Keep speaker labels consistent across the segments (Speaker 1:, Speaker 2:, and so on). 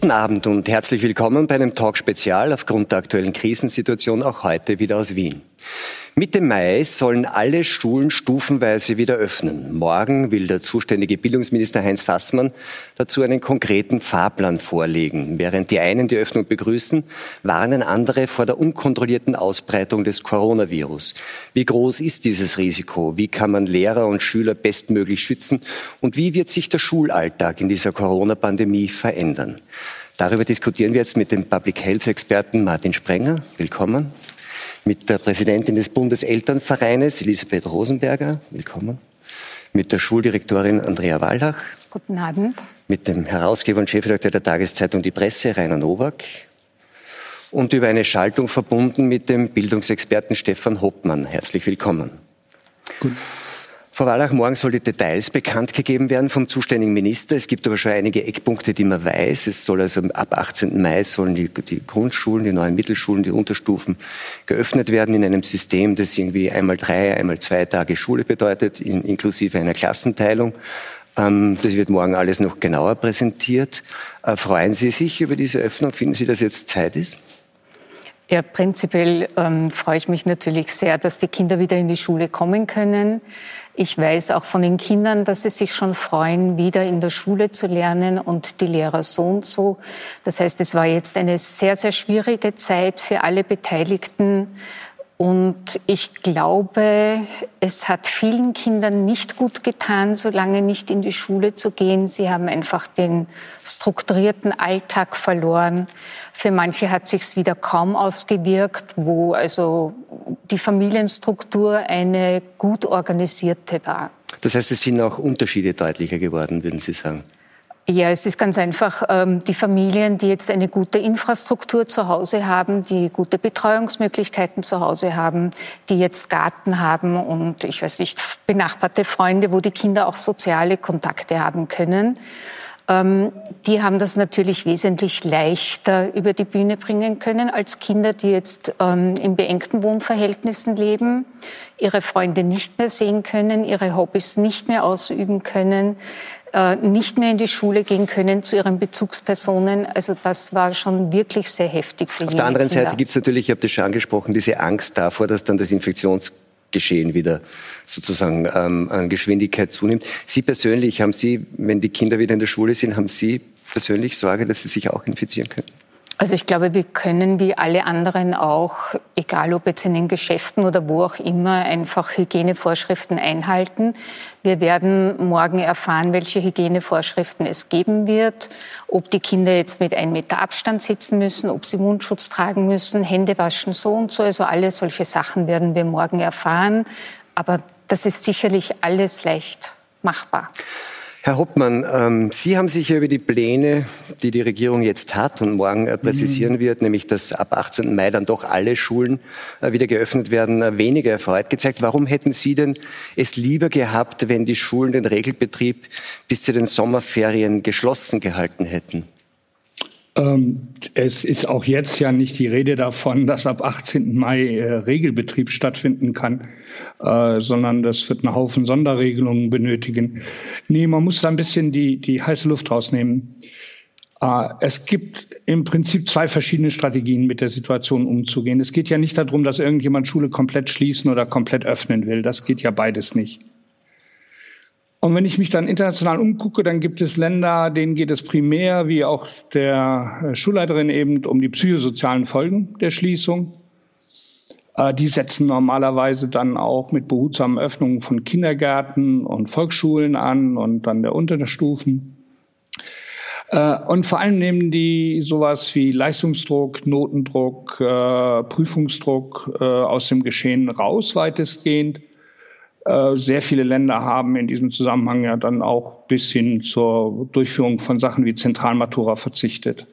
Speaker 1: Guten Abend und herzlich willkommen bei einem Talk-Spezial aufgrund der aktuellen Krisensituation auch heute wieder aus Wien. Mitte Mai sollen alle Schulen stufenweise wieder öffnen. Morgen will der zuständige Bildungsminister Heinz Fassmann dazu einen konkreten Fahrplan vorlegen. Während die einen die Öffnung begrüßen, warnen andere vor der unkontrollierten Ausbreitung des Coronavirus. Wie groß ist dieses Risiko? Wie kann man Lehrer und Schüler bestmöglich schützen? Und wie wird sich der Schulalltag in dieser Corona-Pandemie verändern? Darüber diskutieren wir jetzt mit dem Public Health Experten Martin Sprenger. Willkommen mit der Präsidentin des Bundeselternvereines, Elisabeth Rosenberger. Willkommen. Mit der Schuldirektorin Andrea Wallach.
Speaker 2: Guten Abend.
Speaker 1: Mit dem Herausgeber und Chefredakteur der Tageszeitung Die Presse, Rainer Nowak. Und über eine Schaltung verbunden mit dem Bildungsexperten Stefan Hoppmann. Herzlich willkommen. Gut. Frau Wallach, morgen soll die Details bekannt gegeben werden vom zuständigen Minister. Es gibt aber schon einige Eckpunkte, die man weiß. Es soll also ab 18. Mai sollen die, die Grundschulen, die neuen Mittelschulen, die Unterstufen geöffnet werden in einem System, das irgendwie einmal drei, einmal zwei Tage Schule bedeutet, in, inklusive einer Klassenteilung. Ähm, das wird morgen alles noch genauer präsentiert. Äh, freuen Sie sich über diese Öffnung? Finden Sie, dass jetzt Zeit ist?
Speaker 2: Ja, prinzipiell ähm, freue ich mich natürlich sehr, dass die Kinder wieder in die Schule kommen können. Ich weiß auch von den Kindern, dass sie sich schon freuen, wieder in der Schule zu lernen und die Lehrer so und so. Das heißt, es war jetzt eine sehr, sehr schwierige Zeit für alle Beteiligten. Und ich glaube, es hat vielen Kindern nicht gut getan, so lange nicht in die Schule zu gehen. Sie haben einfach den strukturierten Alltag verloren. Für manche hat sich's wieder kaum ausgewirkt, wo also die Familienstruktur eine gut organisierte war.
Speaker 1: Das heißt, es sind auch Unterschiede deutlicher geworden, würden Sie sagen?
Speaker 2: Ja, es ist ganz einfach. Ähm, die Familien, die jetzt eine gute Infrastruktur zu Hause haben, die gute Betreuungsmöglichkeiten zu Hause haben, die jetzt Garten haben und ich weiß nicht, benachbarte Freunde, wo die Kinder auch soziale Kontakte haben können, ähm, die haben das natürlich wesentlich leichter über die Bühne bringen können als Kinder, die jetzt ähm, in beengten Wohnverhältnissen leben, ihre Freunde nicht mehr sehen können, ihre Hobbys nicht mehr ausüben können, nicht mehr in die Schule gehen können zu ihren Bezugspersonen. Also das war schon wirklich sehr heftig für
Speaker 1: Auf der anderen Kinder. Seite gibt es natürlich, ich habe das schon angesprochen, diese Angst davor, dass dann das Infektionsgeschehen wieder sozusagen ähm, an Geschwindigkeit zunimmt. Sie persönlich, haben Sie, wenn die Kinder wieder in der Schule sind, haben Sie persönlich Sorge, dass sie sich auch infizieren können?
Speaker 2: Also ich glaube, wir können wie alle anderen auch, egal ob jetzt in den Geschäften oder wo auch immer, einfach Hygienevorschriften einhalten. Wir werden morgen erfahren, welche Hygienevorschriften es geben wird, ob die Kinder jetzt mit einem Meter Abstand sitzen müssen, ob sie Mundschutz tragen müssen, Hände waschen so und so. Also alle solche Sachen werden wir morgen erfahren. Aber das ist sicherlich alles leicht machbar.
Speaker 1: Herr Hoppmann, ähm, Sie haben sich ja über die Pläne, die die Regierung jetzt hat und morgen äh, präzisieren mhm. wird, nämlich dass ab 18. Mai dann doch alle Schulen äh, wieder geöffnet werden, äh, weniger erfreut gezeigt. Warum hätten Sie denn es lieber gehabt, wenn die Schulen den Regelbetrieb bis zu den Sommerferien geschlossen gehalten hätten?
Speaker 3: Ähm, es ist auch jetzt ja nicht die Rede davon, dass ab 18. Mai Regelbetrieb stattfinden kann. Äh, sondern das wird einen Haufen Sonderregelungen benötigen. Nee, man muss da ein bisschen die, die heiße Luft rausnehmen. Äh, es gibt im Prinzip zwei verschiedene Strategien, mit der Situation umzugehen. Es geht ja nicht darum, dass irgendjemand Schule komplett schließen oder komplett öffnen will. Das geht ja beides nicht. Und wenn ich mich dann international umgucke, dann gibt es Länder, denen geht es primär, wie auch der Schulleiterin eben, um die psychosozialen Folgen der Schließung. Äh, die setzen normalerweise dann auch mit behutsamen Öffnungen von Kindergärten und Volksschulen an und dann der Unterstufen. Äh, und vor allem nehmen die sowas wie Leistungsdruck, Notendruck, äh, Prüfungsdruck aus dem Geschehen raus, weitestgehend. Sehr viele Länder haben in diesem Zusammenhang ja dann auch bis hin zur Durchführung von Sachen wie Zentralmatura verzichtet.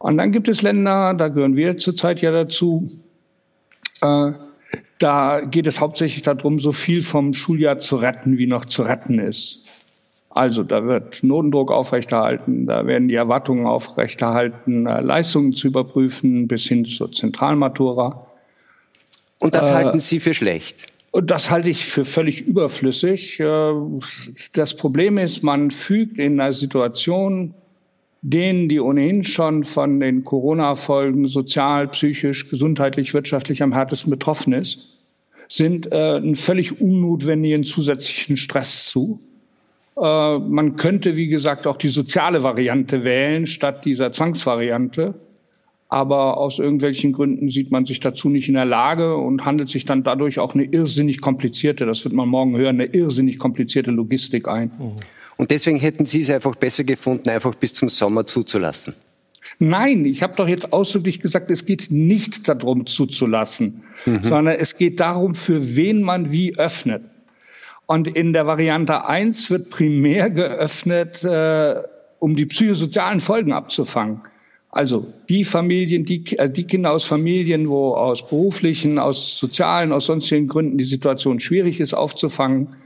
Speaker 3: Und dann gibt es Länder, da gehören wir zurzeit ja dazu, da geht es hauptsächlich darum, so viel vom Schuljahr zu retten, wie noch zu retten ist. Also da wird Notendruck aufrechterhalten, da werden die Erwartungen aufrechterhalten, äh, Leistungen zu überprüfen bis hin zur Zentralmatura.
Speaker 1: Und das äh, halten Sie für schlecht?
Speaker 3: Und das halte ich für völlig überflüssig. Äh, das Problem ist, man fügt in einer Situation, denen, die ohnehin schon von den Corona-Folgen sozial, psychisch, gesundheitlich, wirtschaftlich am härtesten betroffen ist, sind äh, einen völlig unnotwendigen zusätzlichen Stress zu. Äh, man könnte, wie gesagt, auch die soziale Variante wählen statt dieser Zwangsvariante. Aber aus irgendwelchen Gründen sieht man sich dazu nicht in der Lage und handelt sich dann dadurch auch eine irrsinnig komplizierte, das wird man morgen hören, eine irrsinnig komplizierte Logistik ein.
Speaker 1: Und deswegen hätten Sie es einfach besser gefunden, einfach bis zum Sommer zuzulassen.
Speaker 3: Nein, ich habe doch jetzt ausdrücklich gesagt, es geht nicht darum zuzulassen, mhm. sondern es geht darum, für wen man wie öffnet. Und in der Variante 1 wird primär geöffnet, äh, um die psychosozialen Folgen abzufangen. Also die Familien, die, äh, die Kinder aus Familien, wo aus beruflichen, aus sozialen, aus sonstigen Gründen die Situation schwierig ist aufzufangen.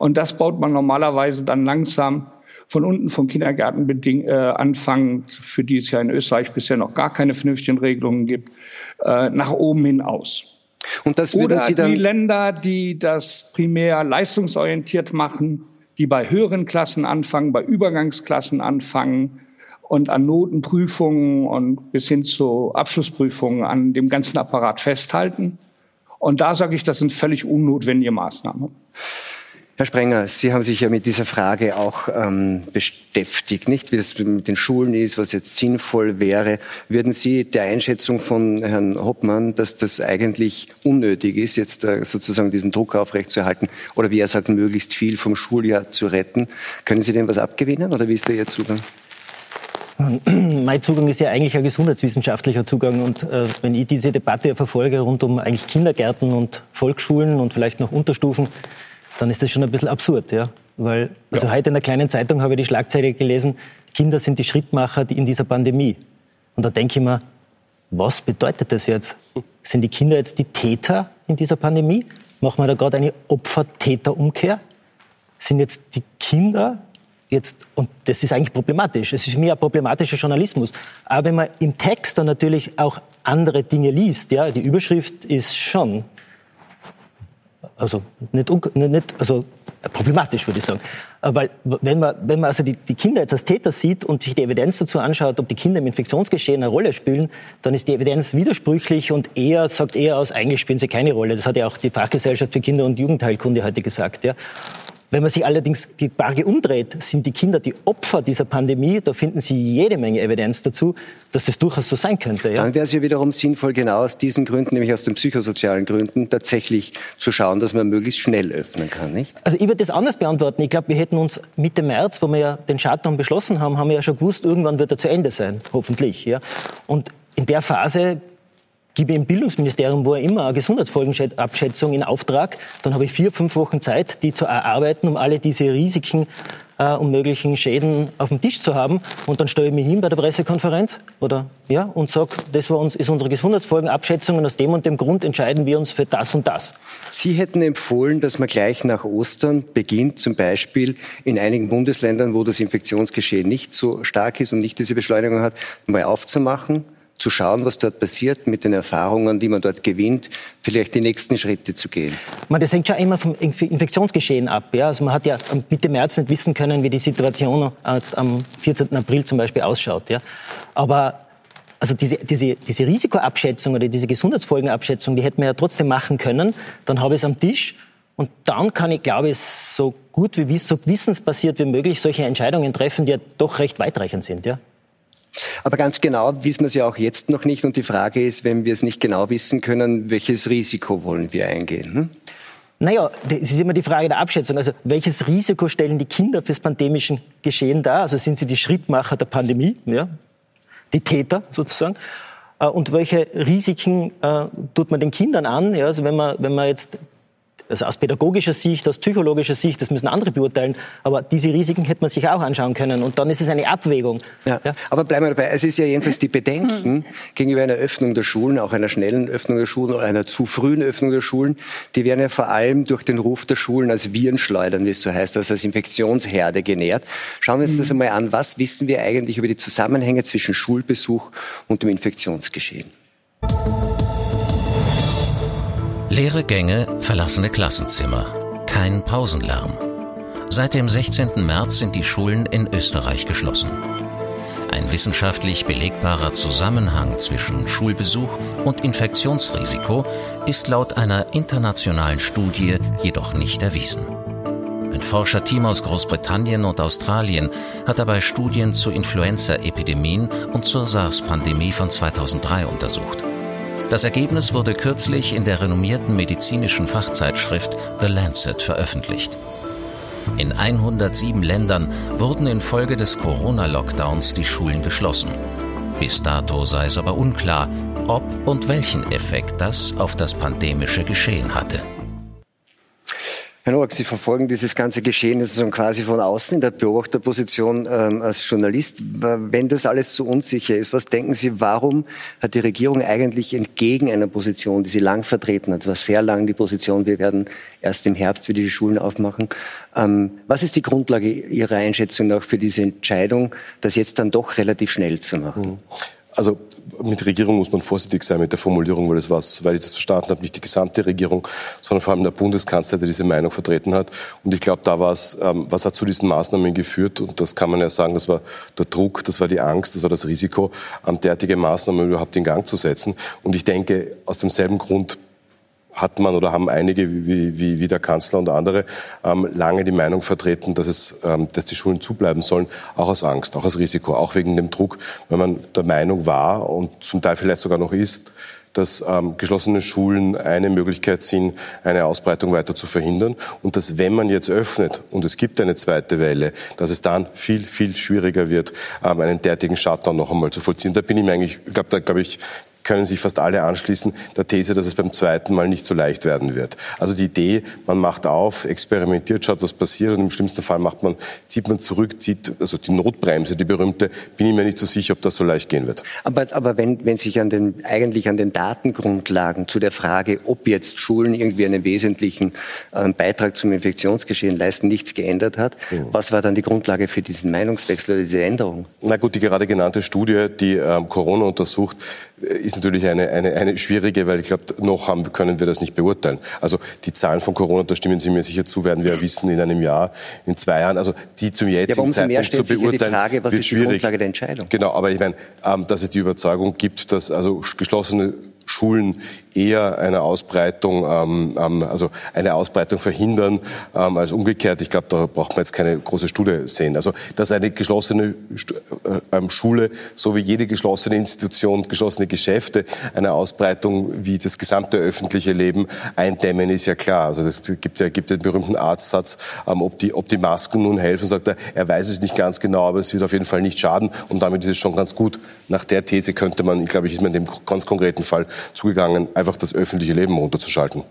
Speaker 3: Und das baut man normalerweise dann langsam von unten vom Kindergarten äh, anfangend, für die es ja in Österreich bisher noch gar keine vernünftigen Regelungen gibt, äh, nach oben hin aus. Und das würden Oder Sie dann die Länder, die das primär leistungsorientiert machen, die bei höheren Klassen anfangen, bei Übergangsklassen anfangen, und an Notenprüfungen und bis hin zu Abschlussprüfungen an dem ganzen Apparat festhalten. Und da sage ich, das sind völlig unnotwendige Maßnahmen.
Speaker 1: Herr Sprenger, Sie haben sich ja mit dieser Frage auch ähm, beschäftigt, nicht? Wie das mit den Schulen ist, was jetzt sinnvoll wäre. Würden Sie der Einschätzung von Herrn Hoppmann, dass das eigentlich unnötig ist, jetzt äh, sozusagen diesen Druck aufrechtzuerhalten, oder wie er sagt, möglichst viel vom Schuljahr zu retten, können Sie dem was abgewinnen, oder wie ist da Ihr Zugang?
Speaker 4: Mein Zugang ist ja eigentlich ein gesundheitswissenschaftlicher Zugang. Und äh, wenn ich diese Debatte verfolge rund um eigentlich Kindergärten und Volksschulen und vielleicht noch Unterstufen, dann ist das schon ein bisschen absurd. Ja? Weil, also ja. heute in der kleinen Zeitung habe ich die Schlagzeile gelesen, Kinder sind die Schrittmacher in dieser Pandemie. Und da denke ich mir, was bedeutet das jetzt? Sind die Kinder jetzt die Täter in dieser Pandemie? Machen wir da gerade eine Opfer-Täter-Umkehr? Sind jetzt die Kinder jetzt, und das ist eigentlich problematisch, es ist mehr problematischer Journalismus. Aber wenn man im Text dann natürlich auch andere Dinge liest, ja, die Überschrift ist schon, also nicht, nicht also problematisch, würde ich sagen. Weil wenn man, wenn man also die, die, Kinder jetzt als Täter sieht und sich die Evidenz dazu anschaut, ob die Kinder im Infektionsgeschehen eine Rolle spielen, dann ist die Evidenz widersprüchlich und eher sagt eher aus, eigentlich spielen sie keine Rolle. Das hat ja auch die Fachgesellschaft für Kinder- und Jugendheilkunde heute gesagt. Ja. Wenn man sich allerdings die Frage umdreht, sind die Kinder die Opfer dieser Pandemie, da finden Sie jede Menge Evidenz dazu, dass das durchaus so sein könnte.
Speaker 1: Ja? Dann wäre es ja wiederum sinnvoll, genau aus diesen Gründen, nämlich aus den psychosozialen Gründen, tatsächlich zu schauen, dass man möglichst schnell öffnen kann, nicht?
Speaker 4: Also ich würde das anders beantworten. Ich glaube, wir hätten uns Mitte März, wo wir ja den Shutdown beschlossen haben, haben wir ja schon gewusst, irgendwann wird er zu Ende sein, hoffentlich. Ja? Und in der Phase gebe im Bildungsministerium, wo er immer eine Gesundheitsfolgenabschätzung in Auftrag, dann habe ich vier, fünf Wochen Zeit, die zu erarbeiten, um alle diese Risiken äh, und möglichen Schäden auf dem Tisch zu haben. Und dann stelle ich mich hin bei der Pressekonferenz oder, ja, und sage, das war uns, ist unsere Gesundheitsfolgenabschätzung und aus dem und dem Grund entscheiden wir uns für das und das.
Speaker 1: Sie hätten empfohlen, dass man gleich nach Ostern beginnt, zum Beispiel in einigen Bundesländern, wo das Infektionsgeschehen nicht so stark ist und nicht diese Beschleunigung hat, mal aufzumachen zu schauen, was dort passiert, mit den Erfahrungen, die man dort gewinnt, vielleicht die nächsten Schritte zu gehen?
Speaker 4: Man, das hängt schon immer vom Infektionsgeschehen ab. Ja? Also man hat ja Mitte März nicht wissen können, wie die Situation am 14. April zum Beispiel ausschaut. Ja? Aber also diese, diese, diese Risikoabschätzung oder diese Gesundheitsfolgenabschätzung, die hätten wir ja trotzdem machen können. Dann habe ich es am Tisch und dann kann ich, glaube ich, so gut wie so wissensbasiert wie möglich solche Entscheidungen treffen, die ja doch recht weitreichend sind. Ja?
Speaker 1: Aber ganz genau wissen wir es ja auch jetzt noch nicht. Und die Frage ist, wenn wir es nicht genau wissen können, welches Risiko wollen wir eingehen? Hm?
Speaker 4: Naja, es ist immer die Frage der Abschätzung. Also welches Risiko stellen die Kinder fürs pandemische Geschehen dar? Also sind sie die Schrittmacher der Pandemie, ja? die Täter sozusagen? Äh, und welche Risiken äh, tut man den Kindern an? Ja, also wenn man, wenn man jetzt also aus pädagogischer Sicht, aus psychologischer Sicht, das müssen andere beurteilen. Aber diese Risiken hätte man sich auch anschauen können. Und dann ist es eine Abwägung.
Speaker 1: Ja. ja. Aber bleiben wir dabei. Es ist ja jedenfalls die Bedenken gegenüber einer Öffnung der Schulen, auch einer schnellen Öffnung der Schulen oder einer zu frühen Öffnung der Schulen, die werden ja vor allem durch den Ruf der Schulen als Virenschleudern, wie es so heißt, also als Infektionsherde genährt. Schauen wir uns das einmal an. Was wissen wir eigentlich über die Zusammenhänge zwischen Schulbesuch und dem Infektionsgeschehen?
Speaker 5: Leere Gänge, verlassene Klassenzimmer, kein Pausenlärm. Seit dem 16. März sind die Schulen in Österreich geschlossen. Ein wissenschaftlich belegbarer Zusammenhang zwischen Schulbesuch und Infektionsrisiko ist laut einer internationalen Studie jedoch nicht erwiesen. Ein Forscherteam aus Großbritannien und Australien hat dabei Studien zu Influenza-Epidemien und zur SARS-Pandemie von 2003 untersucht. Das Ergebnis wurde kürzlich in der renommierten medizinischen Fachzeitschrift The Lancet veröffentlicht. In 107 Ländern wurden infolge des Corona-Lockdowns die Schulen geschlossen. Bis dato sei es aber unklar, ob und welchen Effekt das auf das pandemische Geschehen hatte.
Speaker 1: Herr Noack, Sie verfolgen dieses ganze Geschehen quasi von außen in der Beobachterposition ähm, als Journalist. Wenn das alles so unsicher ist, was denken Sie, warum hat die Regierung eigentlich entgegen einer Position, die sie lang vertreten hat, war sehr lang die Position, wir werden erst im Herbst wieder die Schulen aufmachen. Ähm, was ist die Grundlage Ihrer Einschätzung nach für diese Entscheidung, das jetzt dann doch relativ schnell zu machen? Mhm.
Speaker 6: Also mit Regierung muss man vorsichtig sein mit der Formulierung, weil es war, soweit ich das verstanden habe, nicht die gesamte Regierung, sondern vor allem der Bundeskanzler, der diese Meinung vertreten hat. Und ich glaube, da war es, ähm, was hat zu diesen Maßnahmen geführt? Und das kann man ja sagen, das war der Druck, das war die Angst, das war das Risiko, ähm, derartige Maßnahmen überhaupt in Gang zu setzen. Und ich denke, aus demselben Grund hat man oder haben einige wie, wie, wie der Kanzler und andere ähm, lange die Meinung vertreten, dass, es, ähm, dass die Schulen zubleiben sollen, auch aus Angst, auch aus Risiko, auch wegen dem Druck, weil man der Meinung war und zum Teil vielleicht sogar noch ist, dass ähm, geschlossene Schulen eine Möglichkeit sind, eine Ausbreitung weiter zu verhindern und dass wenn man jetzt öffnet und es gibt eine zweite Welle, dass es dann viel, viel schwieriger wird, ähm, einen derartigen Shutdown noch einmal zu vollziehen. Da bin ich mir eigentlich, ich glaube, da glaube ich, können sich fast alle anschließen, der These, dass es beim zweiten Mal nicht so leicht werden wird. Also die Idee, man macht auf, experimentiert, schaut, was passiert und im schlimmsten Fall macht man, zieht man zurück, zieht, also die Notbremse, die berühmte, bin ich mir nicht so sicher, ob das so leicht gehen wird.
Speaker 1: Aber, aber wenn, wenn sich an den, eigentlich an den Datengrundlagen zu der Frage, ob jetzt Schulen irgendwie einen wesentlichen äh, Beitrag zum Infektionsgeschehen leisten, nichts geändert hat, mhm. was war dann die Grundlage für diesen Meinungswechsel oder diese Änderung?
Speaker 6: Na gut, die gerade genannte Studie, die ähm, Corona untersucht, ist natürlich eine, eine, eine schwierige, weil ich glaube, noch haben, können wir das nicht beurteilen. Also die Zahlen von Corona, da stimmen Sie mir sicher zu, werden wir wissen in einem Jahr, in zwei Jahren. Also die zum jetzigen ja, Zeitpunkt zu beurteilen, die
Speaker 1: Frage, was ist schwierig. die Grundlage der Entscheidung?
Speaker 6: Genau, aber ich meine, ähm, dass es die Überzeugung gibt, dass also geschlossene Schulen eher eine Ausbreitung, ähm, ähm, also eine Ausbreitung verhindern ähm, als umgekehrt. Ich glaube, da braucht man jetzt keine große Studie sehen. Also dass eine geschlossene äh, ähm, Schule, so wie jede geschlossene Institution, geschlossene Geschäfte, eine Ausbreitung wie das gesamte öffentliche Leben eindämmen, ist ja klar. Also es gibt ja gibt den berühmten Arztsatz, ähm, ob die ob die Masken nun helfen, sagt er, er weiß es nicht ganz genau, aber es wird auf jeden Fall nicht schaden und damit ist es schon ganz gut. Nach der These könnte man, ich glaube, ich ist man in dem ganz konkreten Fall zugegangen, einfach das öffentliche Leben runterzuschalten.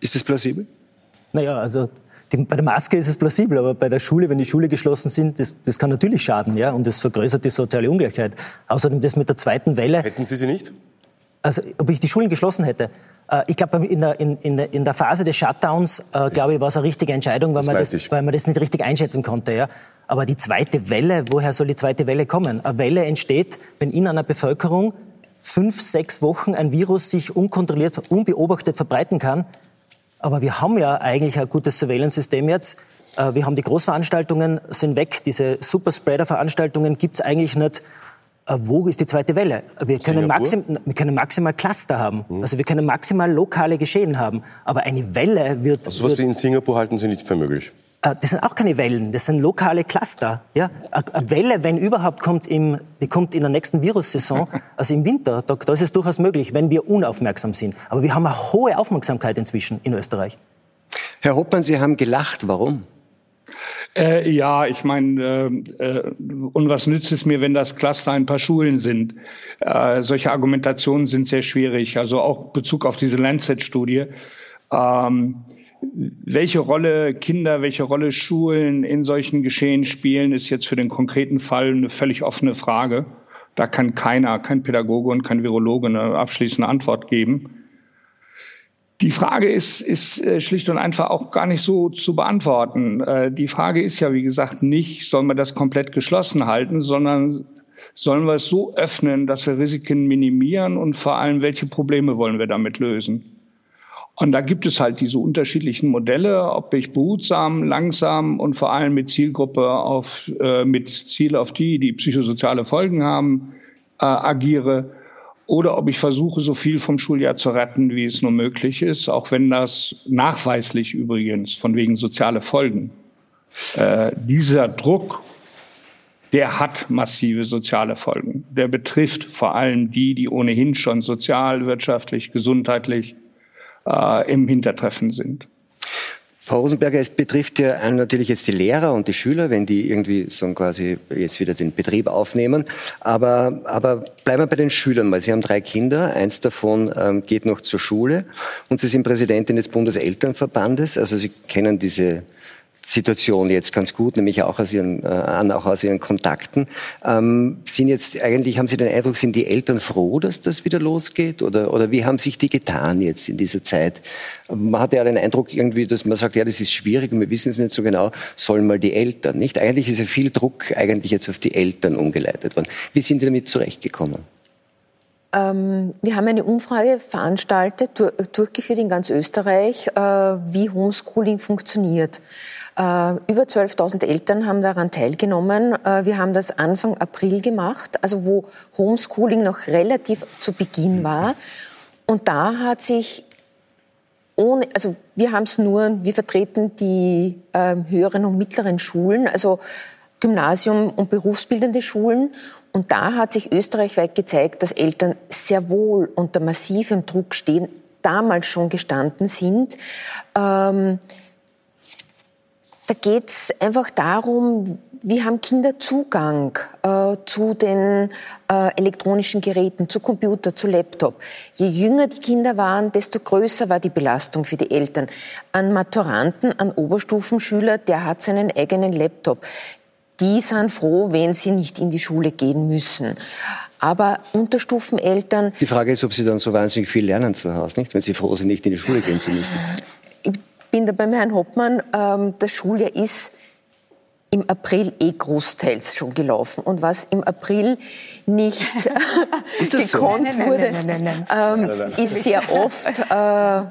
Speaker 1: Ist das plausibel?
Speaker 4: Naja, also die, bei der Maske ist es plausibel, aber bei der Schule, wenn die Schule geschlossen sind, das, das kann natürlich schaden, ja, und das vergrößert die soziale Ungleichheit. Außerdem das mit der zweiten Welle.
Speaker 6: Hätten Sie sie nicht?
Speaker 4: Also, ob ich die Schulen geschlossen hätte? Äh, ich glaube, in der, in, in der Phase des Shutdowns, äh, glaube ich, war es eine richtige Entscheidung, weil man, das, weil man das nicht richtig einschätzen konnte. Ja. Aber die zweite Welle, woher soll die zweite Welle kommen? Eine Welle entsteht, wenn in einer Bevölkerung fünf, sechs Wochen ein Virus sich unkontrolliert, unbeobachtet verbreiten kann. Aber wir haben ja eigentlich ein gutes Surveillance-System jetzt. Äh, wir haben die Großveranstaltungen, sind weg. Diese Superspreader-Veranstaltungen gibt es eigentlich nicht. Äh, wo ist die zweite Welle? Wir können, maxim, wir können maximal Cluster haben. Mhm. Also wir können maximal lokale Geschehen haben. Aber eine Welle wird...
Speaker 6: Also sowas wie in Singapur halten Sie nicht für möglich?
Speaker 4: Äh, das sind auch keine Wellen, das sind lokale Cluster. Ja? Eine Welle, wenn überhaupt, kommt, im, die kommt in der nächsten Virussaison, also im Winter. Da, da ist es durchaus möglich, wenn wir unaufmerksam sind. Aber wir haben eine hohe Aufmerksamkeit inzwischen in Österreich.
Speaker 1: Herr Hoppmann, Sie haben gelacht. Warum?
Speaker 3: Äh, ja, ich meine, äh, äh, und was nützt es mir, wenn das Cluster ein paar Schulen sind? Äh, solche Argumentationen sind sehr schwierig. Also auch Bezug auf diese Lancet-Studie. Ähm, welche Rolle Kinder, welche Rolle Schulen in solchen Geschehen spielen, ist jetzt für den konkreten Fall eine völlig offene Frage. Da kann keiner, kein Pädagoge und kein Virologe eine abschließende Antwort geben. Die Frage ist, ist äh, schlicht und einfach auch gar nicht so zu beantworten. Äh, die Frage ist ja, wie gesagt, nicht, sollen wir das komplett geschlossen halten, sondern sollen wir es so öffnen, dass wir Risiken minimieren und vor allem, welche Probleme wollen wir damit lösen? Und da gibt es halt diese unterschiedlichen Modelle, ob ich behutsam, langsam und vor allem mit Zielgruppe auf, äh, mit Ziel auf die, die psychosoziale Folgen haben, äh, agiere oder ob ich versuche, so viel vom Schuljahr zu retten, wie es nur möglich ist, auch wenn das nachweislich übrigens von wegen soziale Folgen. Äh, dieser Druck, der hat massive soziale Folgen. Der betrifft vor allem die, die ohnehin schon sozial, wirtschaftlich, gesundheitlich äh, im Hintertreffen sind.
Speaker 1: Frau Rosenberger, es betrifft ja natürlich jetzt die Lehrer und die Schüler, wenn die irgendwie so quasi jetzt wieder den Betrieb aufnehmen. Aber, aber bleiben wir bei den Schülern weil Sie haben drei Kinder, eins davon ähm, geht noch zur Schule und Sie sind Präsidentin des Bundeselternverbandes. Also Sie kennen diese Situation jetzt ganz gut, nämlich auch aus ihren, äh, auch aus ihren Kontakten. Ähm, sind jetzt eigentlich, haben Sie den Eindruck, sind die Eltern froh, dass das wieder losgeht? Oder, oder wie haben sich die getan jetzt in dieser Zeit? Man hat ja den Eindruck irgendwie, dass man sagt, ja, das ist schwierig und wir wissen es nicht so genau, sollen mal die Eltern, nicht? Eigentlich ist ja viel Druck eigentlich jetzt auf die Eltern umgeleitet worden. Wie sind die damit zurechtgekommen?
Speaker 7: Ähm, wir haben eine Umfrage veranstaltet, durchgeführt in ganz Österreich, äh, wie Homeschooling funktioniert. Äh, über 12.000 Eltern haben daran teilgenommen. Äh, wir haben das Anfang April gemacht, also wo Homeschooling noch relativ zu Beginn war. Und da hat sich ohne, also wir haben es nur, wir vertreten die höheren und mittleren Schulen, also Gymnasium und berufsbildende Schulen. Und da hat sich österreichweit gezeigt, dass Eltern sehr wohl unter massivem Druck stehen, damals schon gestanden sind. Ähm, da geht es einfach darum, wie haben Kinder Zugang äh, zu den äh, elektronischen Geräten, zu Computer, zu Laptop. Je jünger die Kinder waren, desto größer war die Belastung für die Eltern. An Maturanten, an Oberstufenschüler, der hat seinen eigenen Laptop die sind froh, wenn sie nicht in die Schule gehen müssen. Aber Unterstufeneltern.
Speaker 1: Die Frage ist, ob sie dann so wahnsinnig viel lernen zu Hause, nicht? Wenn sie froh sind, nicht in die Schule gehen zu müssen.
Speaker 7: Ich bin da beim Herrn Hoppmann. Ähm, das Schuljahr ist im April eh großteils schon gelaufen. Und was im April nicht gekonnt so? wurde, ähm, ist sehr oft äh,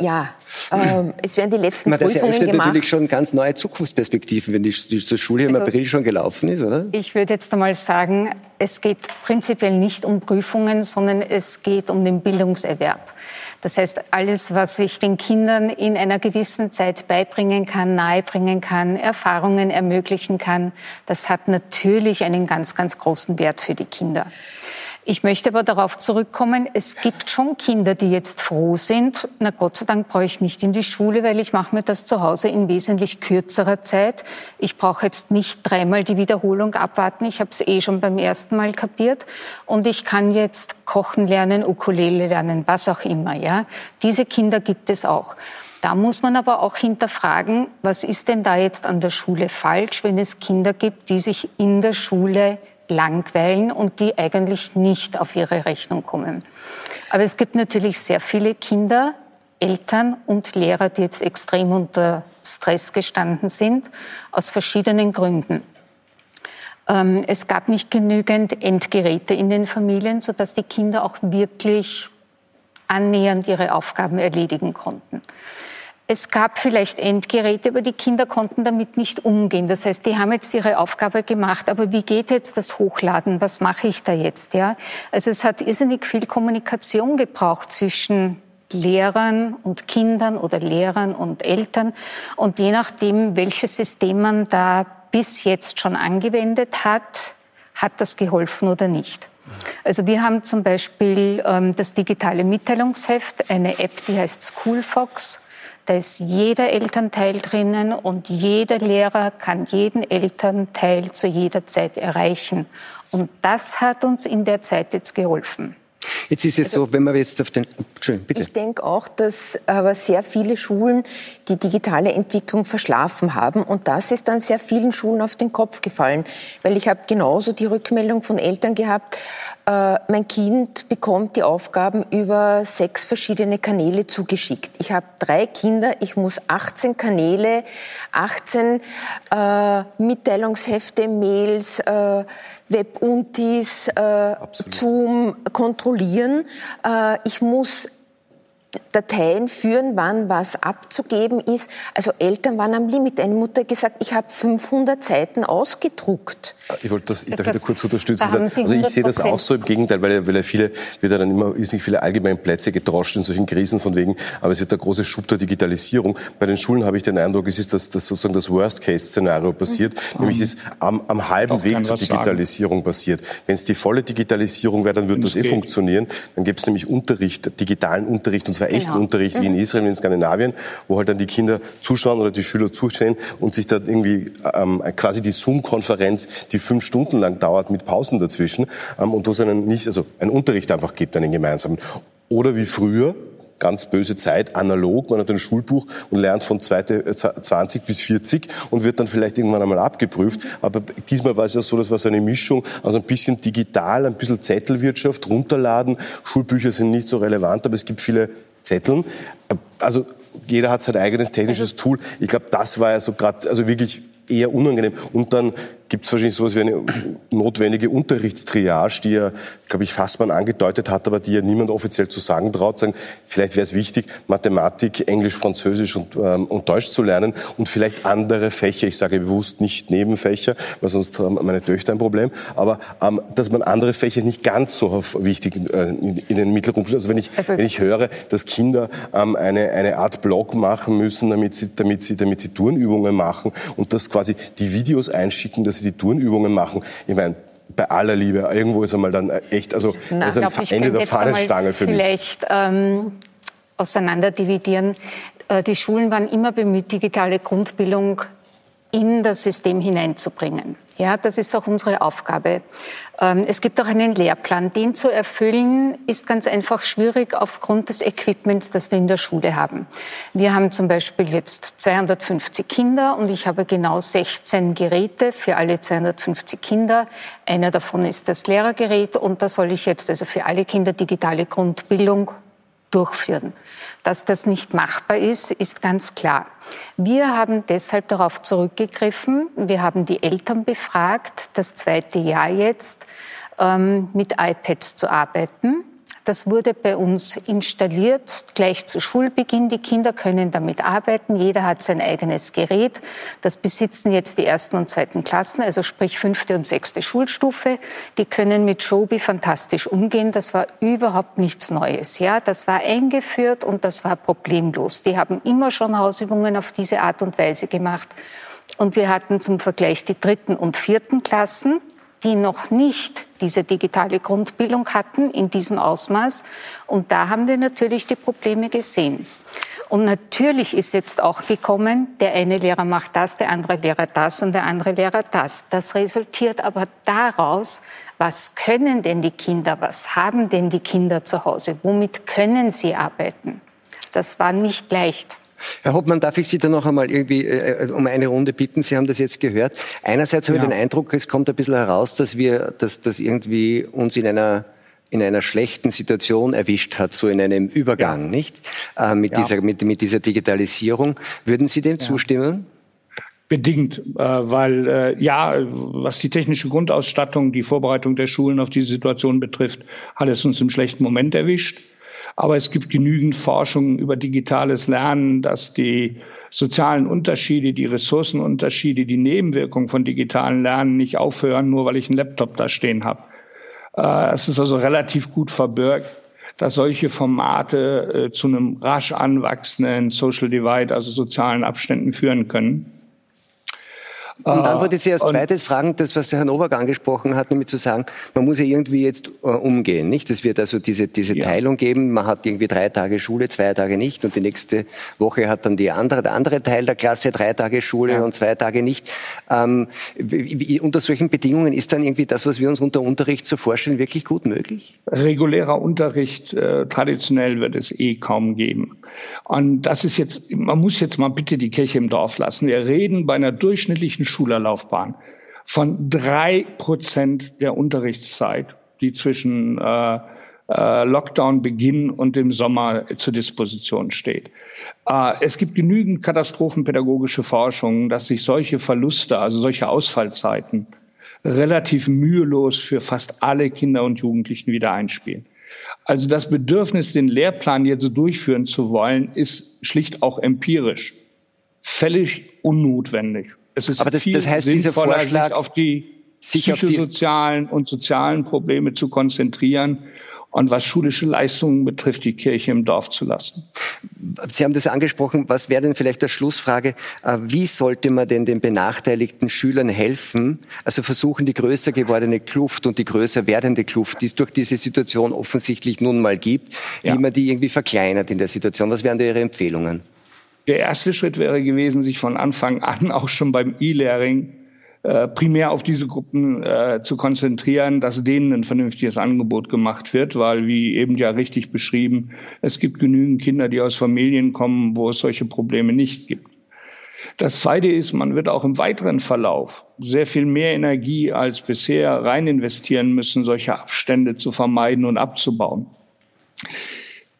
Speaker 7: ja, ähm, es werden die letzten das Prüfungen gemacht.
Speaker 1: natürlich schon ganz neue Zukunftsperspektiven, wenn die, die Schule im also, April schon gelaufen ist, oder?
Speaker 2: Ich würde jetzt einmal sagen, es geht prinzipiell nicht um Prüfungen, sondern es geht um den Bildungserwerb. Das heißt, alles, was ich den Kindern in einer gewissen Zeit beibringen kann, nahebringen kann, Erfahrungen ermöglichen kann, das hat natürlich einen ganz, ganz großen Wert für die Kinder. Ich möchte aber darauf zurückkommen, es gibt schon Kinder, die jetzt froh sind. Na Gott sei Dank brauche ich nicht in die Schule, weil ich mache mir das zu Hause in wesentlich kürzerer Zeit. Ich brauche jetzt nicht dreimal die Wiederholung abwarten. Ich habe es eh schon beim ersten Mal kapiert. Und ich kann jetzt kochen lernen, Ukulele lernen, was auch immer. Ja, Diese Kinder gibt es auch. Da muss man aber auch hinterfragen, was ist denn da jetzt an der Schule falsch, wenn es Kinder gibt, die sich in der Schule langweilen und die eigentlich nicht auf ihre Rechnung kommen. Aber es gibt natürlich sehr viele Kinder, Eltern und Lehrer, die jetzt extrem unter Stress gestanden sind, aus verschiedenen Gründen. Ähm, es gab nicht genügend Endgeräte in den Familien, sodass die Kinder auch wirklich annähernd ihre Aufgaben erledigen konnten. Es gab vielleicht Endgeräte, aber die Kinder konnten damit nicht umgehen. Das heißt, die haben jetzt ihre Aufgabe gemacht, aber wie geht jetzt das Hochladen? Was mache ich da jetzt? Ja? Also es hat irrsinnig viel Kommunikation gebraucht zwischen Lehrern und Kindern oder Lehrern und Eltern. Und je nachdem, welches System man da bis jetzt schon angewendet hat, hat das geholfen oder nicht. Also wir haben zum Beispiel ähm, das digitale Mitteilungsheft, eine App, die heißt Schoolfox. Da ist jeder Elternteil drinnen und jeder Lehrer kann jeden Elternteil zu jeder Zeit erreichen. Und das hat uns in der Zeit jetzt geholfen.
Speaker 1: Jetzt ist es also, so, wenn man jetzt auf den. Entschuldigung,
Speaker 7: bitte. Ich denke auch, dass aber sehr viele Schulen die digitale Entwicklung verschlafen haben. Und das ist dann sehr vielen Schulen auf den Kopf gefallen. Weil ich habe genauso die Rückmeldung von Eltern gehabt, äh, mein Kind bekommt die Aufgaben über sechs verschiedene Kanäle zugeschickt. Ich habe drei Kinder, ich muss 18 Kanäle, 18 äh, Mitteilungshefte, Mails, äh, Webuntis, äh, Zoom kontrollieren. Äh, ich muss Dateien führen, wann was abzugeben ist. Also Eltern waren am Limit. Eine Mutter hat gesagt, ich habe 500 Seiten ausgedruckt.
Speaker 6: Ich wollte das, ich darf das, kurz unterstützen. Also ich sehe das auch so im Gegenteil, weil ja, weil ja viele, wird ja dann immer, ist nicht viele allgemeine Plätze getroscht in solchen Krisen von wegen, aber es wird der große Schub der Digitalisierung. Bei den Schulen habe ich den Eindruck, es ist das, das sozusagen das Worst-Case-Szenario passiert, mhm. nämlich es ist am, am halben Weg zur Digitalisierung sagen. passiert. Wenn es die volle Digitalisierung wäre, dann würde das, eh funktionieren. Dann gäbe es nämlich Unterricht, digitalen Unterricht, und zwar echten genau. Unterricht wie in mhm. Israel, in Skandinavien, wo halt dann die Kinder zuschauen oder die Schüler zuschauen und sich da irgendwie ähm, quasi die Zoom-Konferenz, die fünf Stunden lang dauert mit Pausen dazwischen ähm, und wo es einen nicht, also einen Unterricht einfach gibt, einen gemeinsamen. Oder wie früher, ganz böse Zeit, analog. Man hat ein Schulbuch und lernt von 20 äh, bis 40 und wird dann vielleicht irgendwann einmal abgeprüft. Aber diesmal war es ja so, das war so eine Mischung, also ein bisschen digital, ein bisschen Zettelwirtschaft, runterladen. Schulbücher sind nicht so relevant, aber es gibt viele Zetteln. Also jeder hat sein eigenes technisches Tool. Ich glaube, das war ja so gerade, also wirklich eher unangenehm. Und dann gibt es wahrscheinlich sowas wie eine notwendige Unterrichtstriage, die ja, glaube ich, Fassmann angedeutet hat, aber die ja niemand offiziell zu sagen traut. Sagen, vielleicht wäre es wichtig, Mathematik, Englisch, Französisch und, ähm, und Deutsch zu lernen und vielleicht andere Fächer. Ich sage bewusst nicht Nebenfächer, weil sonst haben meine Töchter ein Problem. Aber ähm, dass man andere Fächer nicht ganz so wichtig äh, in, in, den Mittelpunkt Also wenn ich, also wenn ich höre, dass Kinder ähm, eine, eine Art Blog machen müssen, damit sie, damit sie, damit sie Turnübungen machen und dass quasi die Videos einschicken, dass sie die Turnübungen machen. Ich meine, bei aller Liebe, irgendwo ist einmal dann echt, also
Speaker 2: Na,
Speaker 6: das ist ein glaub, Ende der Fahnenstange für
Speaker 2: mich. Vielleicht ähm, auseinanderdividieren. Äh, die Schulen waren immer bemüht, digitale Grundbildung in das System hineinzubringen. Ja, das ist auch unsere Aufgabe. Ähm, es gibt auch einen Lehrplan. Den zu erfüllen ist ganz einfach schwierig aufgrund des Equipments, das wir in der Schule haben. Wir haben zum Beispiel jetzt 250 Kinder und ich habe genau 16 Geräte für alle 250 Kinder. Einer davon ist das Lehrergerät und da soll ich jetzt also für alle Kinder digitale Grundbildung durchführen. Dass das nicht machbar ist, ist ganz klar. Wir haben deshalb darauf zurückgegriffen. Wir haben die Eltern befragt, das zweite Jahr jetzt ähm, mit iPads zu arbeiten. Das wurde bei uns installiert, gleich zu Schulbeginn. Die Kinder können damit arbeiten. Jeder hat sein eigenes Gerät. Das besitzen jetzt die ersten und zweiten Klassen, also sprich fünfte und sechste Schulstufe. Die können mit Shobi fantastisch umgehen. Das war überhaupt nichts Neues. Ja, das war eingeführt und das war problemlos. Die haben immer schon Hausübungen auf diese Art und Weise gemacht. Und wir hatten zum Vergleich die dritten und vierten Klassen die noch nicht diese digitale Grundbildung hatten in diesem Ausmaß. Und da haben wir natürlich die Probleme gesehen. Und natürlich ist jetzt auch gekommen, der eine Lehrer macht das, der andere Lehrer das und der andere Lehrer das. Das resultiert aber daraus, was können denn die Kinder, was haben denn die Kinder zu Hause, womit können sie arbeiten. Das war nicht leicht.
Speaker 1: Herr Hoppmann, darf ich Sie da noch einmal irgendwie äh, um eine Runde bitten? Sie haben das jetzt gehört. Einerseits habe ja. ich den Eindruck, es kommt ein bisschen heraus, dass wir, dass das irgendwie uns in einer in einer schlechten Situation erwischt hat, so in einem Übergang, ja. nicht? Äh, mit, ja. dieser, mit, mit dieser Digitalisierung. Würden Sie dem zustimmen?
Speaker 3: Bedingt, äh, weil äh, ja, was die technische Grundausstattung, die Vorbereitung der Schulen auf diese Situation betrifft, hat es uns im schlechten Moment erwischt. Aber es gibt genügend Forschung über digitales Lernen, dass die sozialen Unterschiede, die Ressourcenunterschiede, die Nebenwirkungen von digitalen Lernen nicht aufhören, nur weil ich einen Laptop da stehen habe. Äh, es ist also relativ gut verbirgt, dass solche Formate äh, zu einem rasch anwachsenden Social Divide, also sozialen Abständen führen können.
Speaker 1: Und dann wollte ich Sie als zweites fragen, das, was Herr Nowak angesprochen hat, nämlich zu sagen, man muss ja irgendwie jetzt äh, umgehen, nicht? Es wird also diese, diese ja. Teilung geben, man hat irgendwie drei Tage Schule, zwei Tage nicht und die nächste Woche hat dann die andere, der andere Teil der Klasse drei Tage Schule ja. und zwei Tage nicht. Ähm, wie, unter solchen Bedingungen ist dann irgendwie das, was wir uns unter Unterricht so vorstellen, wirklich gut möglich?
Speaker 3: Regulärer Unterricht, äh, traditionell wird es eh kaum geben. Und das ist jetzt, man muss jetzt mal bitte die Kirche im Dorf lassen. Wir reden bei einer durchschnittlichen Schülerlaufbahn von drei Prozent der Unterrichtszeit, die zwischen äh, äh, Lockdown-Beginn und dem Sommer zur Disposition steht. Äh, es gibt genügend katastrophenpädagogische Forschung, dass sich solche Verluste, also solche Ausfallzeiten, relativ mühelos für fast alle Kinder und Jugendlichen wieder einspielen. Also das Bedürfnis, den Lehrplan jetzt durchführen zu wollen, ist schlicht auch empirisch. Völlig unnotwendig. Es ist
Speaker 1: Aber das,
Speaker 3: viel
Speaker 1: das heißt, Vorschlag,
Speaker 3: sich auf die psychosozialen und sozialen Probleme zu konzentrieren und was schulische Leistungen betrifft, die Kirche im Dorf zu lassen.
Speaker 1: Sie haben das angesprochen. Was wäre denn vielleicht der Schlussfrage? Äh, wie sollte man denn den benachteiligten Schülern helfen? Also versuchen, die größer gewordene Kluft und die größer werdende Kluft, die es durch diese Situation offensichtlich nun mal gibt, ja. wie man die irgendwie verkleinert in der Situation. Was wären da Ihre Empfehlungen?
Speaker 3: Der erste Schritt wäre gewesen, sich von Anfang an auch schon beim E-Learning äh, primär auf diese Gruppen äh, zu konzentrieren, dass denen ein vernünftiges Angebot gemacht wird, weil, wie eben ja richtig beschrieben, es gibt genügend Kinder, die aus Familien kommen, wo es solche Probleme nicht gibt. Das Zweite ist, man wird auch im weiteren Verlauf sehr viel mehr Energie als bisher rein investieren müssen, solche Abstände zu vermeiden und abzubauen.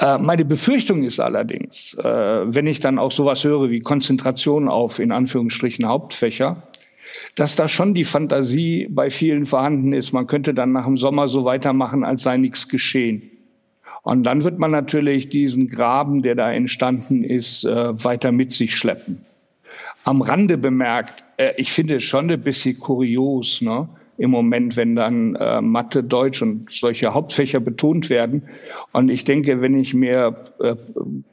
Speaker 3: Äh, meine Befürchtung ist allerdings, äh, wenn ich dann auch sowas höre wie Konzentration auf in Anführungsstrichen Hauptfächer, dass da schon die Fantasie bei vielen vorhanden ist. Man könnte dann nach dem Sommer so weitermachen, als sei nichts geschehen. Und dann wird man natürlich diesen Graben, der da entstanden ist, äh, weiter mit sich schleppen. Am Rande bemerkt, äh, ich finde es schon ein bisschen kurios, ne? im Moment, wenn dann äh, Mathe, Deutsch und solche Hauptfächer betont werden. Und ich denke, wenn ich mir äh,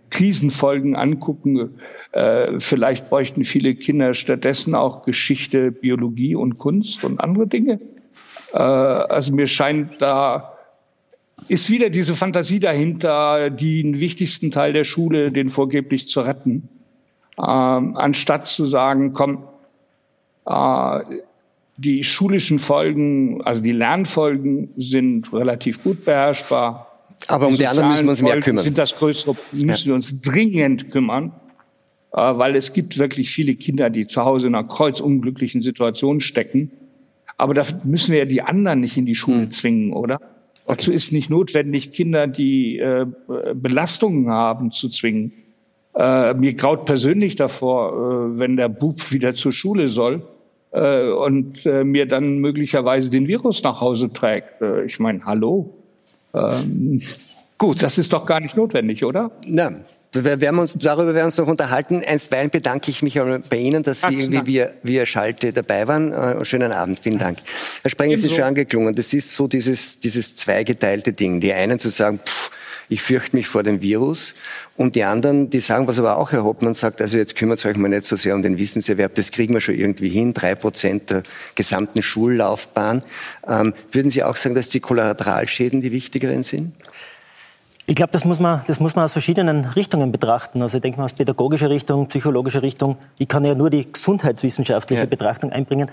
Speaker 3: Krisenfolgen angucke, äh, vielleicht bräuchten viele Kinder stattdessen auch Geschichte, Biologie und Kunst und andere Dinge. Äh, also mir scheint, da ist wieder diese Fantasie dahinter, den wichtigsten Teil der Schule, den vorgeblich zu retten. Ähm, anstatt zu sagen, komm, äh, die schulischen Folgen, also die Lernfolgen sind relativ gut beherrschbar.
Speaker 1: Aber um die, anderen müssen wir uns mehr kümmern.
Speaker 3: Sind das größere, müssen wir uns dringend kümmern, äh, weil es gibt wirklich viele Kinder, die zu Hause in einer kreuzunglücklichen Situation stecken. Aber da müssen wir ja die anderen nicht in die Schule hm. zwingen, oder? Okay. Dazu ist nicht notwendig, Kinder, die äh, Belastungen haben, zu zwingen. Äh, mir graut persönlich davor, äh, wenn der Bub wieder zur Schule soll, und mir dann möglicherweise den Virus nach Hause trägt. Ich meine, hallo. Ähm, Gut. Das ist doch gar nicht notwendig, oder?
Speaker 1: Na, wir werden uns, darüber werden wir uns noch unterhalten. Einstweilen bedanke ich mich bei Ihnen, dass Sie irgendwie via, via Schalte dabei waren. Äh, schönen Abend, vielen Dank. Herr Sprenger, es ist schon angeklungen. Das ist so dieses, dieses zweigeteilte Ding. Die einen zu sagen, pff, ich fürchte mich vor dem Virus. Und die anderen, die sagen, was aber auch Herr Hoppmann sagt, also jetzt kümmert euch mal nicht so sehr um den Wissenserwerb, das kriegen wir schon irgendwie hin, drei Prozent der gesamten Schullaufbahn. Ähm, würden Sie auch sagen, dass die Kollateralschäden die wichtigeren sind?
Speaker 4: Ich glaube, das muss man, das muss man aus verschiedenen Richtungen betrachten. Also ich denke mal aus pädagogischer Richtung, psychologischer Richtung. Ich kann ja nur die gesundheitswissenschaftliche ja. Betrachtung einbringen.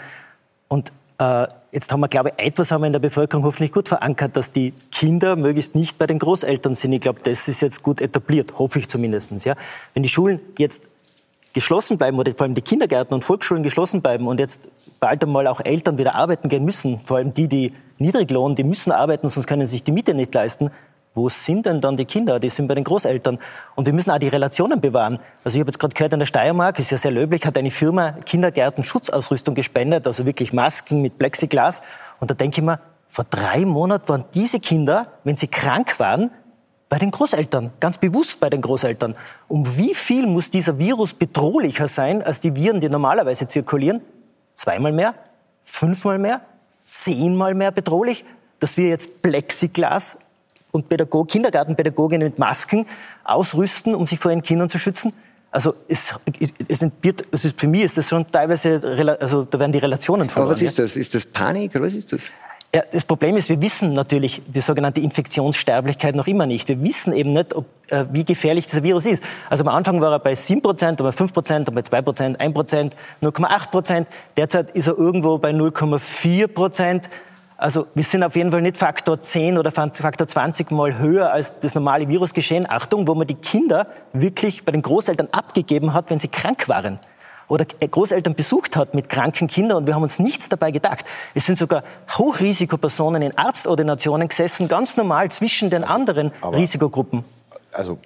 Speaker 4: Und äh, jetzt haben wir, glaube ich, etwas haben wir in der Bevölkerung hoffentlich gut verankert, dass die Kinder möglichst nicht bei den Großeltern sind. Ich glaube, das ist jetzt gut etabliert, hoffe ich zumindest. Ja. Wenn die Schulen jetzt geschlossen bleiben oder vor allem die Kindergärten und Volksschulen geschlossen bleiben und jetzt bald einmal auch Eltern wieder arbeiten gehen müssen, vor allem die, die Niedriglohn, die müssen arbeiten, sonst können sie sich die Miete nicht leisten, wo sind denn dann die Kinder? Die sind bei den Großeltern. Und wir müssen auch die Relationen bewahren. Also ich habe jetzt gerade gehört, in der Steiermark, ist ja sehr löblich, hat eine Firma Kindergärten Schutzausrüstung gespendet, also wirklich Masken mit Plexiglas. Und da denke ich mir, vor drei Monaten waren diese Kinder, wenn sie krank waren, bei den Großeltern, ganz bewusst bei den Großeltern. Um wie viel muss dieser Virus bedrohlicher sein als die Viren, die normalerweise zirkulieren? Zweimal mehr? Fünfmal mehr? Zehnmal mehr bedrohlich? Dass wir jetzt Plexiglas und Pädagog, Kindergartenpädagoginnen mit Masken ausrüsten, um sich vor ihren Kindern zu schützen? Also es, es entbirgt, also für mich ist das schon teilweise, also da werden die Relationen verloren.
Speaker 1: Aber was ist das? Ist das Panik oder was ist das?
Speaker 4: Ja, das Problem ist, wir wissen natürlich die sogenannte Infektionssterblichkeit noch immer nicht. Wir wissen eben nicht, ob, äh, wie gefährlich dieser Virus ist. Also am Anfang war er bei 7 Prozent, bei 5 Prozent, bei 2 Prozent, 1 Prozent, 0,8 Prozent. Derzeit ist er irgendwo bei 0,4 Prozent. Also wir sind auf jeden Fall nicht Faktor 10 oder Faktor 20 mal höher als das normale Virusgeschehen. Achtung, wo man die Kinder wirklich bei den Großeltern abgegeben hat, wenn sie krank waren oder Großeltern besucht hat mit kranken Kindern und wir haben uns nichts dabei gedacht. Es sind sogar Hochrisikopersonen in Arztordinationen gesessen, ganz normal zwischen den anderen
Speaker 6: Aber,
Speaker 4: Risikogruppen.
Speaker 6: Also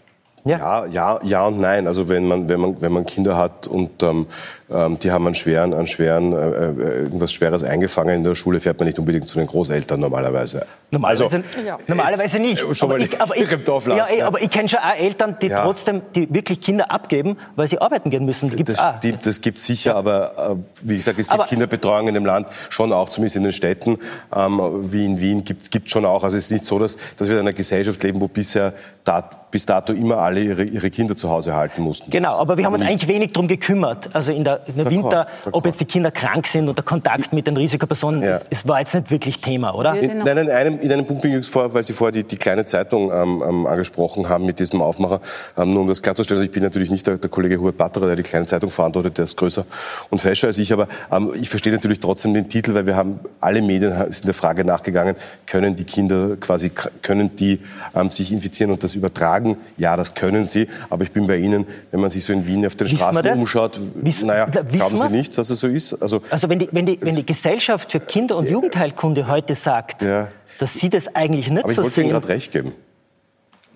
Speaker 6: Ja. ja, ja, ja und nein. Also wenn man, wenn man, wenn man Kinder hat und ähm, ähm, die haben einen schweren, einen schweren, äh, äh, irgendwas Schweres eingefangen in der Schule, fährt man nicht unbedingt zu den Großeltern normalerweise.
Speaker 4: Normalerweise, also, ja. normalerweise nicht.
Speaker 6: Schon aber ich, aber ich,
Speaker 4: ja, ja, aber ich kenne schon auch Eltern, die ja. trotzdem, die wirklich Kinder abgeben, weil sie arbeiten gehen müssen.
Speaker 6: Gibt's das, auch. Stimmt, das gibt sicher, aber äh, wie gesagt, es gibt aber, Kinderbetreuung in dem Land schon auch, zumindest in den Städten, ähm, wie in Wien, gibt es schon auch. Also es ist nicht so, dass, dass wir in einer Gesellschaft leben, wo bisher dat, bis dato immer alle ihre, ihre Kinder zu Hause halten mussten.
Speaker 4: Genau, aber wir haben uns eigentlich wenig darum gekümmert. Also in der, in der Winter, ob jetzt die Kinder krank sind oder Kontakt mit den Risikopersonen, ja. es, war jetzt nicht wirklich Thema, oder?
Speaker 6: In, nein, in einem, in einem Punkt bin ich vor, weil Sie vorher die, die kleine Zeitung ähm, ähm, angesprochen haben mit diesem Aufmacher, ähm, nur um das klarzustellen, also ich bin natürlich nicht der, der Kollege Hubert Batterer, der die kleine Zeitung verantwortet, der ist größer und fescher als ich, aber ähm, ich verstehe natürlich trotzdem den Titel, weil wir haben, alle Medien sind der Frage nachgegangen, können die Kinder quasi, können die ähm, sich infizieren und das übertragen? Ja, das können sie. Aber ich bin bei Ihnen, wenn man sich so in Wien auf den Wissen Straßen umschaut, Wiss, naja, glauben Sie nicht, dass es so ist?
Speaker 4: Also, also wenn, die, wenn, die, wenn die Gesellschaft für Kinder- und Jugendheilkunde heute sagt, ja. dass sie das eigentlich nicht
Speaker 6: aber
Speaker 4: so
Speaker 6: sehen... ich wollte Ihnen gerade recht geben.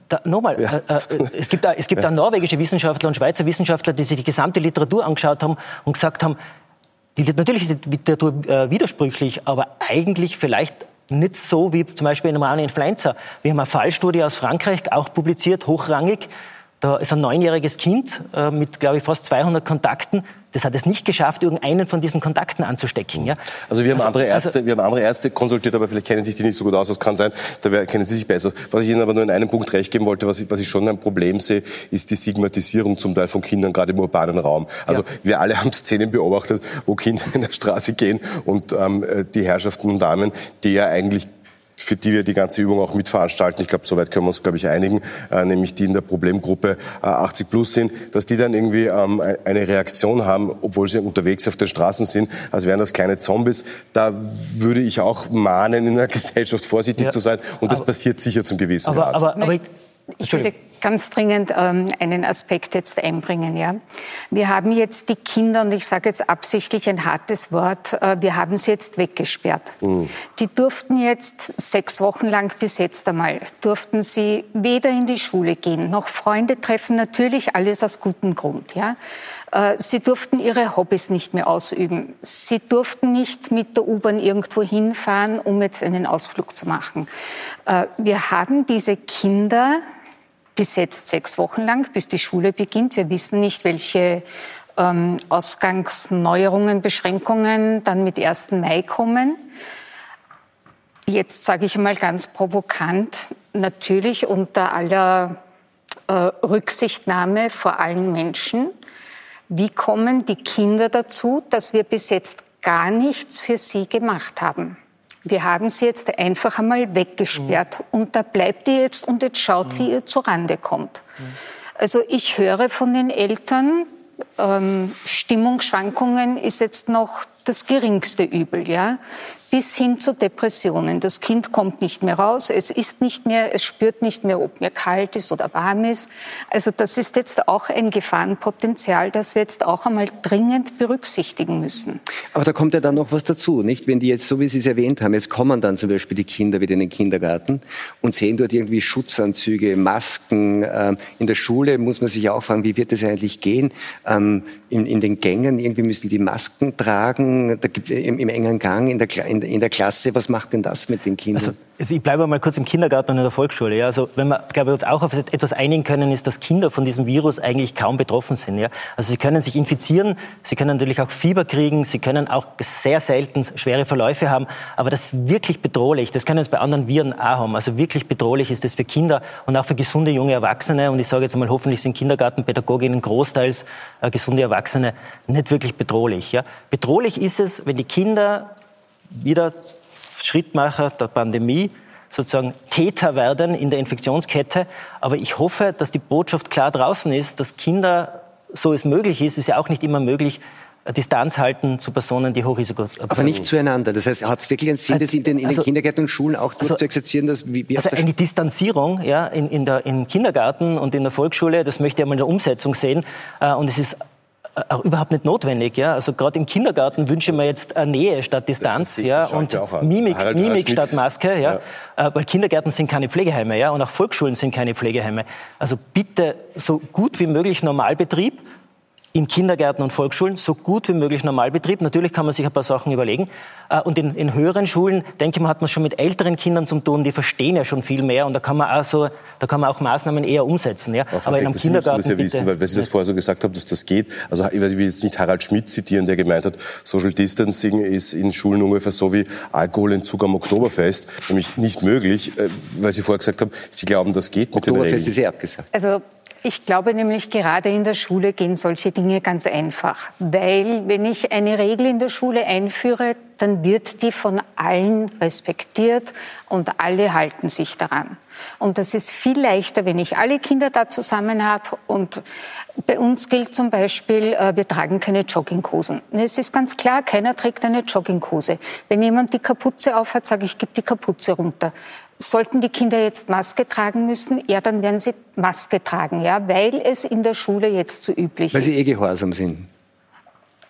Speaker 4: Da, nochmal, ja. äh, äh, es gibt, da, es gibt ja. da norwegische Wissenschaftler und Schweizer Wissenschaftler, die sich die gesamte Literatur angeschaut haben und gesagt haben, die, natürlich ist die Literatur äh, widersprüchlich, aber eigentlich vielleicht nicht so wie zum Beispiel in normalen Influenza. Wir haben eine Fallstudie aus Frankreich, auch publiziert, hochrangig. Da ist ein neunjähriges Kind äh, mit, glaube ich, fast 200 Kontakten. Das hat es nicht geschafft, irgendeinen von diesen Kontakten anzustecken. Ja?
Speaker 6: Also wir haben also, andere Ärzte, also, wir haben andere Ärzte konsultiert, aber vielleicht kennen sich die nicht so gut aus. Das kann sein, da kennen sie sich besser. Was ich Ihnen aber nur in einem Punkt recht geben wollte, was ich, was ich schon ein Problem sehe, ist die Stigmatisierung zum Teil von Kindern, gerade im urbanen Raum. Also ja. wir alle haben Szenen beobachtet, wo Kinder in der Straße gehen und ähm, die Herrschaften und Damen, die ja eigentlich für die wir die ganze Übung auch mitveranstalten. Ich glaube, soweit können wir uns, glaube ich, einigen, äh, nämlich die in der Problemgruppe äh, 80 plus sind, dass die dann irgendwie ähm, eine Reaktion haben, obwohl sie unterwegs auf den Straßen sind, als wären das kleine Zombies. Da würde ich auch mahnen, in der Gesellschaft vorsichtig ja. zu sein. Und das aber, passiert sicher zum gewissen
Speaker 2: aber,
Speaker 6: Grad.
Speaker 2: Aber, aber ich, ich würde ganz dringend ähm, einen Aspekt jetzt einbringen. Ja. Wir haben jetzt die Kinder, und ich sage jetzt absichtlich ein hartes Wort, äh, wir haben sie jetzt weggesperrt. Mhm. Die durften jetzt sechs Wochen lang bis jetzt einmal, durften sie weder in die Schule gehen, noch Freunde treffen, natürlich alles aus gutem Grund. Ja. Äh, sie durften ihre Hobbys nicht mehr ausüben. Sie durften nicht mit der U-Bahn irgendwo hinfahren, um jetzt einen Ausflug zu machen. Äh, wir haben diese Kinder bis jetzt sechs Wochen lang, bis die Schule beginnt. Wir wissen nicht, welche ähm, Ausgangsneuerungen, Beschränkungen dann mit 1. Mai kommen. Jetzt sage ich mal ganz provokant, natürlich unter aller äh, Rücksichtnahme vor allen Menschen. Wie kommen die Kinder dazu, dass wir bis jetzt gar nichts für sie gemacht haben? Wir haben sie jetzt einfach einmal weggesperrt mhm. und da bleibt ihr jetzt und jetzt schaut, mhm. wie ihr zurande kommt. Mhm. Also ich höre von den Eltern, ähm, Stimmungsschwankungen ist jetzt noch das geringste Übel, ja bis hin zu Depressionen. Das Kind kommt nicht mehr raus, es isst nicht mehr, es spürt nicht mehr, ob mir kalt ist oder warm ist. Also das ist jetzt auch ein Gefahrenpotenzial, das wir jetzt auch einmal dringend berücksichtigen müssen.
Speaker 1: Aber da kommt ja dann noch was dazu, nicht? Wenn die jetzt, so wie Sie es erwähnt haben, jetzt kommen dann zum Beispiel die Kinder wieder in den Kindergarten und sehen dort irgendwie Schutzanzüge, Masken. Ähm, in der Schule muss man sich auch fragen, wie wird das eigentlich gehen? Ähm, in, in, den Gängen irgendwie müssen die Masken tragen, da gibt, im, im engen Gang, in der, in, in der Klasse. Was macht denn das mit den Kindern?
Speaker 4: Also, also ich bleibe mal kurz im Kindergarten und in der Volksschule. Ja. Also wenn wir, glaube ich, uns auch auf etwas einigen können, ist, dass Kinder von diesem Virus eigentlich kaum betroffen sind. Ja. Also sie können sich infizieren, sie können natürlich auch Fieber kriegen, sie können auch sehr selten schwere Verläufe haben. Aber das ist wirklich bedrohlich. Das können es bei anderen Viren auch haben. Also wirklich bedrohlich ist das für Kinder und auch für gesunde junge Erwachsene. Und ich sage jetzt mal, hoffentlich sind Kindergartenpädagoginnen großteils äh, gesunde Erwachsene nicht wirklich bedrohlich. Ja. Bedrohlich ist es, wenn die Kinder wieder Schrittmacher der Pandemie sozusagen Täter werden in der Infektionskette. Aber ich hoffe, dass die Botschaft klar draußen ist, dass Kinder, so es möglich ist, ist ja auch nicht immer möglich, Distanz halten zu Personen, die Hochrisiko
Speaker 1: haben. Aber nicht zueinander. Das heißt, hat es wirklich einen Sinn, das in den, in also, den Kindergärten und Schulen auch also, zu exerzieren? Dass,
Speaker 4: wie, wie also eine Distanzierung ja, in, in der, im Kindergarten und in der Volksschule, das möchte ich einmal in der Umsetzung sehen. Äh, und es ist auch überhaupt nicht notwendig. Ja? Also gerade im Kindergarten wünsche ich mir jetzt eine Nähe statt Distanz ja? und Mimik, Harald, Mimik Harald statt Maske. Ja? ja? Äh, weil Kindergärten sind keine Pflegeheime ja? und auch Volksschulen sind keine Pflegeheime. Also bitte so gut wie möglich Normalbetrieb in Kindergärten und Volksschulen so gut wie möglich Normalbetrieb. Natürlich kann man sich ein paar Sachen überlegen. Äh, und in, in höheren Schulen, denke ich mal, hat man schon mit älteren Kindern zu tun, die verstehen ja schon viel mehr. Und da kann man auch, so, da kann man auch Maßnahmen eher umsetzen. Ja.
Speaker 6: Aber in einem Kindergarten. Sie das ja wissen, weil, weil Sie das vorher so gesagt haben, dass das geht. Also ich will jetzt nicht Harald Schmidt zitieren, der gemeint hat, Social Distancing ist in Schulen ungefähr so wie Alkoholentzug am Oktoberfest. Nämlich nicht möglich, äh, weil Sie vorher gesagt haben, Sie glauben, das geht
Speaker 1: mit Oktoberfest den Regeln. ist eh abgesagt.
Speaker 2: Also ich glaube nämlich, gerade in der Schule gehen solche Dinge ganz einfach. Weil wenn ich eine Regel in der Schule einführe, dann wird die von allen respektiert und alle halten sich daran. Und das ist viel leichter, wenn ich alle Kinder da zusammen habe. Und bei uns gilt zum Beispiel, äh, wir tragen keine Jogginghosen. Es ist ganz klar, keiner trägt eine Jogginghose. Wenn jemand die Kapuze aufhat, sage ich, gib die Kapuze runter. Sollten die Kinder jetzt Maske tragen müssen, ja, dann werden sie Maske tragen, ja, weil es in der Schule jetzt so üblich
Speaker 1: weil
Speaker 2: ist.
Speaker 1: Weil sie eh gehorsam sind.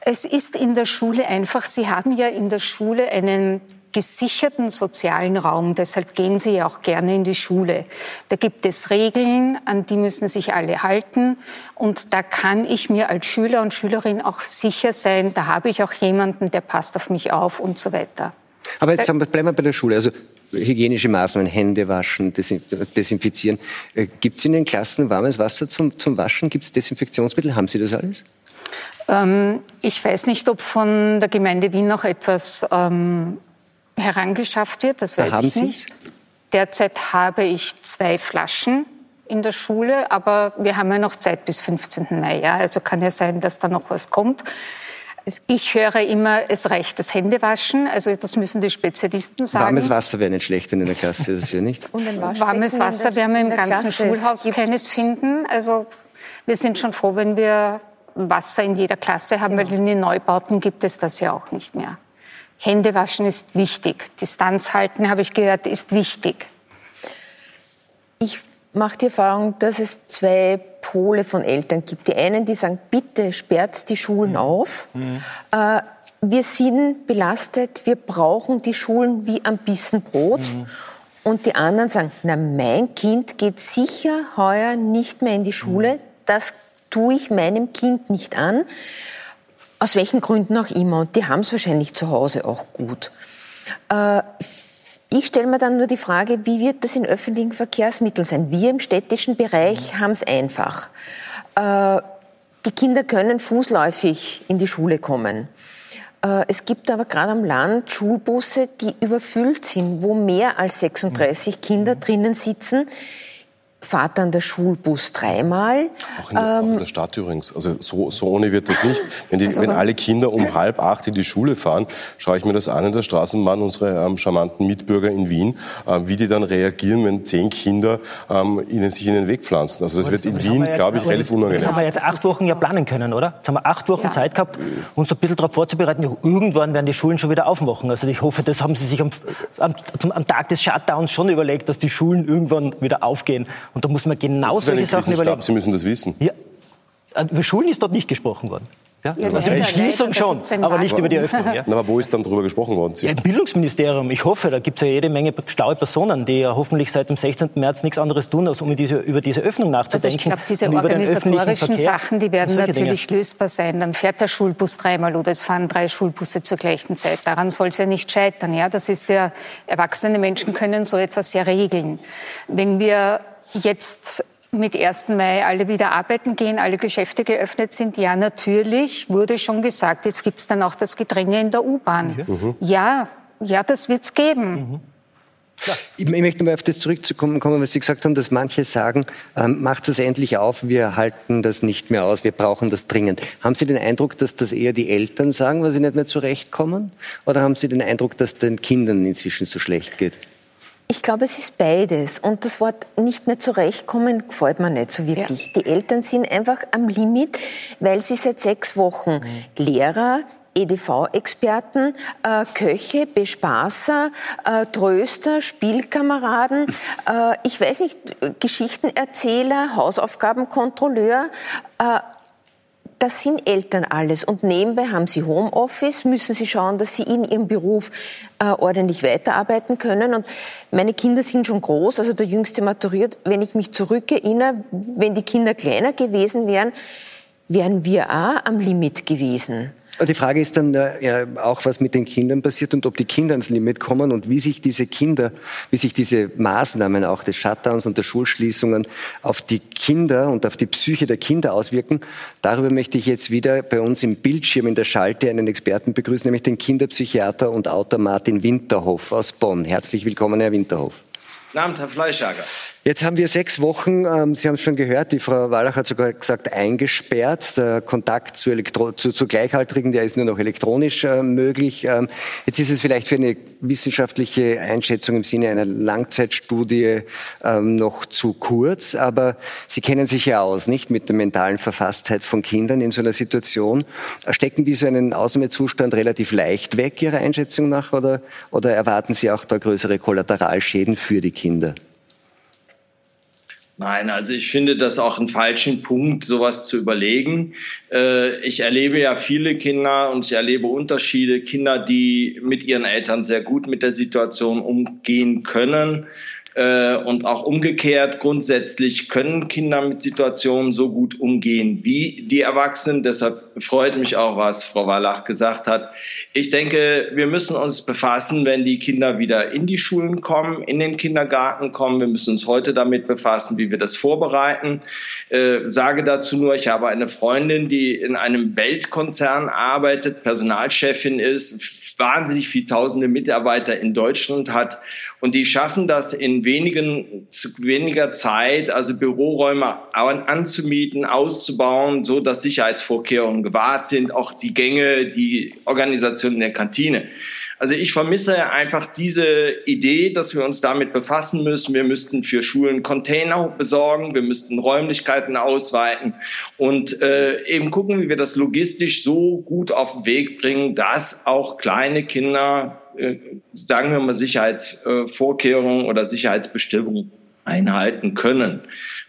Speaker 2: Es ist in der Schule einfach, Sie haben ja in der Schule einen gesicherten sozialen Raum. Deshalb gehen Sie ja auch gerne in die Schule. Da gibt es Regeln, an die müssen sich alle halten. Und da kann ich mir als Schüler und Schülerin auch sicher sein, da habe ich auch jemanden, der passt auf mich auf und so weiter.
Speaker 1: Aber jetzt bleiben wir bei der Schule. Also hygienische Maßnahmen, Hände waschen, desinfizieren. Äh, Gibt es in den Klassen warmes Wasser zum, zum Waschen? Gibt es Desinfektionsmittel? Haben Sie das alles?
Speaker 2: Ähm, ich weiß nicht, ob von der Gemeinde Wien noch etwas ähm, herangeschafft wird. Das weiß da ich nicht. Derzeit habe ich zwei Flaschen in der Schule, aber wir haben ja noch Zeit bis 15. Mai. Ja? Also kann ja sein, dass da noch was kommt. Ich höre immer, es reicht das Händewaschen. Also das müssen die Spezialisten sagen.
Speaker 1: Warmes Wasser wäre nicht schlecht in der Klasse, ist es ja nicht?
Speaker 2: Und ein Warmes Wasser werden wir im ganzen Klasse Schulhaus keines finden. Also wir sind schon froh, wenn wir Wasser in jeder Klasse haben, genau. weil in den Neubauten gibt es das ja auch nicht mehr. Händewaschen ist wichtig. Distanz halten, habe ich gehört, ist wichtig.
Speaker 7: Ich mache die Erfahrung, dass es zwei Pole von Eltern gibt. Die einen, die sagen, bitte sperrt die Schulen mhm. auf. Mhm. Äh, wir sind belastet, wir brauchen die Schulen wie am Bissen Brot. Mhm. Und die anderen sagen, na, mein Kind geht sicher heuer nicht mehr in die Schule. Mhm. Das tue ich meinem Kind nicht an. Aus welchen Gründen auch immer. Und die haben es wahrscheinlich zu Hause auch gut. Äh, ich stelle mir dann nur die Frage, wie wird das in öffentlichen Verkehrsmitteln sein? Wir im städtischen Bereich haben es einfach. Äh, die Kinder können fußläufig in die Schule kommen. Äh, es gibt aber gerade am Land Schulbusse, die überfüllt sind, wo mehr als 36 Kinder drinnen sitzen fahrt dann der Schulbus dreimal.
Speaker 6: Auch in, ähm, auch in der Stadt übrigens. Also so, so ohne wird das nicht. Wenn, die, also wenn alle Kinder um halb acht in die Schule fahren, schaue ich mir das an in der Straßenbahn, unsere ähm, charmanten Mitbürger in Wien, äh, wie die dann reagieren, wenn zehn Kinder ähm, ihnen, sich in den Weg pflanzen. Also das wird in Wien, glaube ich, relativ unangenehm.
Speaker 4: Das haben wir jetzt acht Wochen ja planen können, oder? Jetzt haben wir acht Wochen ja. Zeit gehabt, uns ein bisschen darauf vorzubereiten. Irgendwann werden die Schulen schon wieder aufmachen. Also ich hoffe, das haben Sie sich am, am, am Tag des Shutdowns schon überlegt, dass die Schulen irgendwann wieder aufgehen. Und da muss man genau solche Sachen überlegen.
Speaker 6: Sie müssen das wissen. Ja.
Speaker 4: Äh, über Schulen ist dort nicht gesprochen worden. Ja? ja also über die Schließung schon, aber nicht über die Öffnung. Ja?
Speaker 6: aber wo ist dann darüber gesprochen worden?
Speaker 4: Ja, Im Bildungsministerium. Ich hoffe, da gibt es ja jede Menge schlaue Personen, die ja hoffentlich seit dem 16. März nichts anderes tun, als um diese, über diese Öffnung nachzudenken. Also ich
Speaker 2: glaube, diese organisatorischen Sachen, die werden natürlich Dinge. lösbar sein. Dann fährt der Schulbus dreimal oder es fahren drei Schulbusse zur gleichen Zeit. Daran soll es ja nicht scheitern. Ja? Das ist ja, erwachsene Menschen können so etwas ja regeln. Wenn wir jetzt mit 1. Mai alle wieder arbeiten gehen, alle Geschäfte geöffnet sind? Ja, natürlich, wurde schon gesagt. Jetzt gibt es dann auch das Gedränge in der U-Bahn. Mhm. Ja, ja, das wird es geben. Mhm.
Speaker 1: Ja. Ich, möchte mal auf das zurückzukommen, was Sie gesagt haben, dass manche sagen, ähm, macht es endlich auf, wir halten das nicht mehr aus, wir brauchen das dringend. Haben Sie den Eindruck, dass das eher die Eltern sagen, weil sie nicht mehr zurechtkommen? Oder haben Sie den Eindruck, dass den Kindern inzwischen so schlecht geht?
Speaker 7: Ich glaube, es ist beides. Und das Wort nicht mehr zurechtkommen gefällt mir nicht so wirklich. Ja. Die Eltern sind einfach am Limit, weil sie seit sechs Wochen mhm. Lehrer, EDV-Experten, äh, Köche, Bespaßer, äh, Tröster, Spielkameraden, äh, ich weiß nicht, Geschichtenerzähler, Hausaufgabenkontrolleur, äh, das sind Eltern alles. Und nebenbei haben sie Homeoffice, müssen sie schauen, dass sie in ihrem Beruf äh, ordentlich weiterarbeiten können. Und meine Kinder sind schon groß, also der Jüngste maturiert. Wenn ich mich zurückerinnere, wenn die Kinder kleiner gewesen wären, wären wir auch am Limit gewesen.
Speaker 1: Die Frage ist dann äh, ja, auch, was mit den Kindern passiert und ob die Kinder ans Limit kommen und wie sich diese Kinder, wie sich diese Maßnahmen auch des Shutdowns und der Schulschließungen auf die Kinder und auf die Psyche der Kinder auswirken. Darüber möchte ich jetzt wieder bei uns im Bildschirm in der Schalte einen Experten begrüßen, nämlich den Kinderpsychiater und Autor Martin Winterhoff aus Bonn. Herzlich willkommen, Herr Winterhoff.
Speaker 8: Guten Abend, Herr Fleischhager.
Speaker 1: Jetzt haben wir sechs Wochen, ähm, Sie haben es schon gehört, die Frau Wallach hat sogar gesagt, eingesperrt. Der Kontakt zu, Elektro zu, zu Gleichaltrigen, der ist nur noch elektronisch äh, möglich. Ähm, jetzt ist es vielleicht für eine wissenschaftliche Einschätzung im Sinne einer Langzeitstudie ähm, noch zu kurz, aber Sie kennen sich ja aus, nicht mit der mentalen Verfasstheit von Kindern in so einer Situation. Stecken die so einen Ausnahmezustand relativ leicht weg, Ihrer Einschätzung nach, oder, oder erwarten Sie auch da größere Kollateralschäden für die Kinder?
Speaker 8: Nein, also ich finde das auch einen falschen Punkt, sowas zu überlegen. Äh, ich erlebe ja viele Kinder und ich erlebe Unterschiede. Kinder, die mit ihren Eltern sehr gut mit der Situation umgehen können äh, und auch umgekehrt, grundsätzlich können Kinder mit Situationen so gut umgehen wie die Erwachsenen. Deshalb freut mich auch, was Frau Wallach gesagt hat. Ich denke, wir müssen uns befassen, wenn die Kinder wieder in die Schulen kommen, in den Kindergarten kommen. Wir müssen uns heute damit befassen, wie wir das vorbereiten. Äh, sage dazu nur, ich habe eine Freundin, die in einem Weltkonzern arbeitet, Personalchefin ist, wahnsinnig viel tausende Mitarbeiter in Deutschland hat. Und die schaffen das in wenigen, weniger Zeit, also Büroräume anzumieten, auszubauen, so dass Sicherheitsvorkehrungen gewahrt sind, auch die Gänge, die Organisation in der Kantine. Also ich vermisse einfach diese Idee, dass wir uns damit befassen müssen. Wir müssten für Schulen Container besorgen, wir müssten Räumlichkeiten ausweiten und äh, eben gucken, wie wir das logistisch so gut auf den Weg bringen, dass auch kleine Kinder, äh, sagen wir mal, Sicherheitsvorkehrungen oder Sicherheitsbestimmungen einhalten können.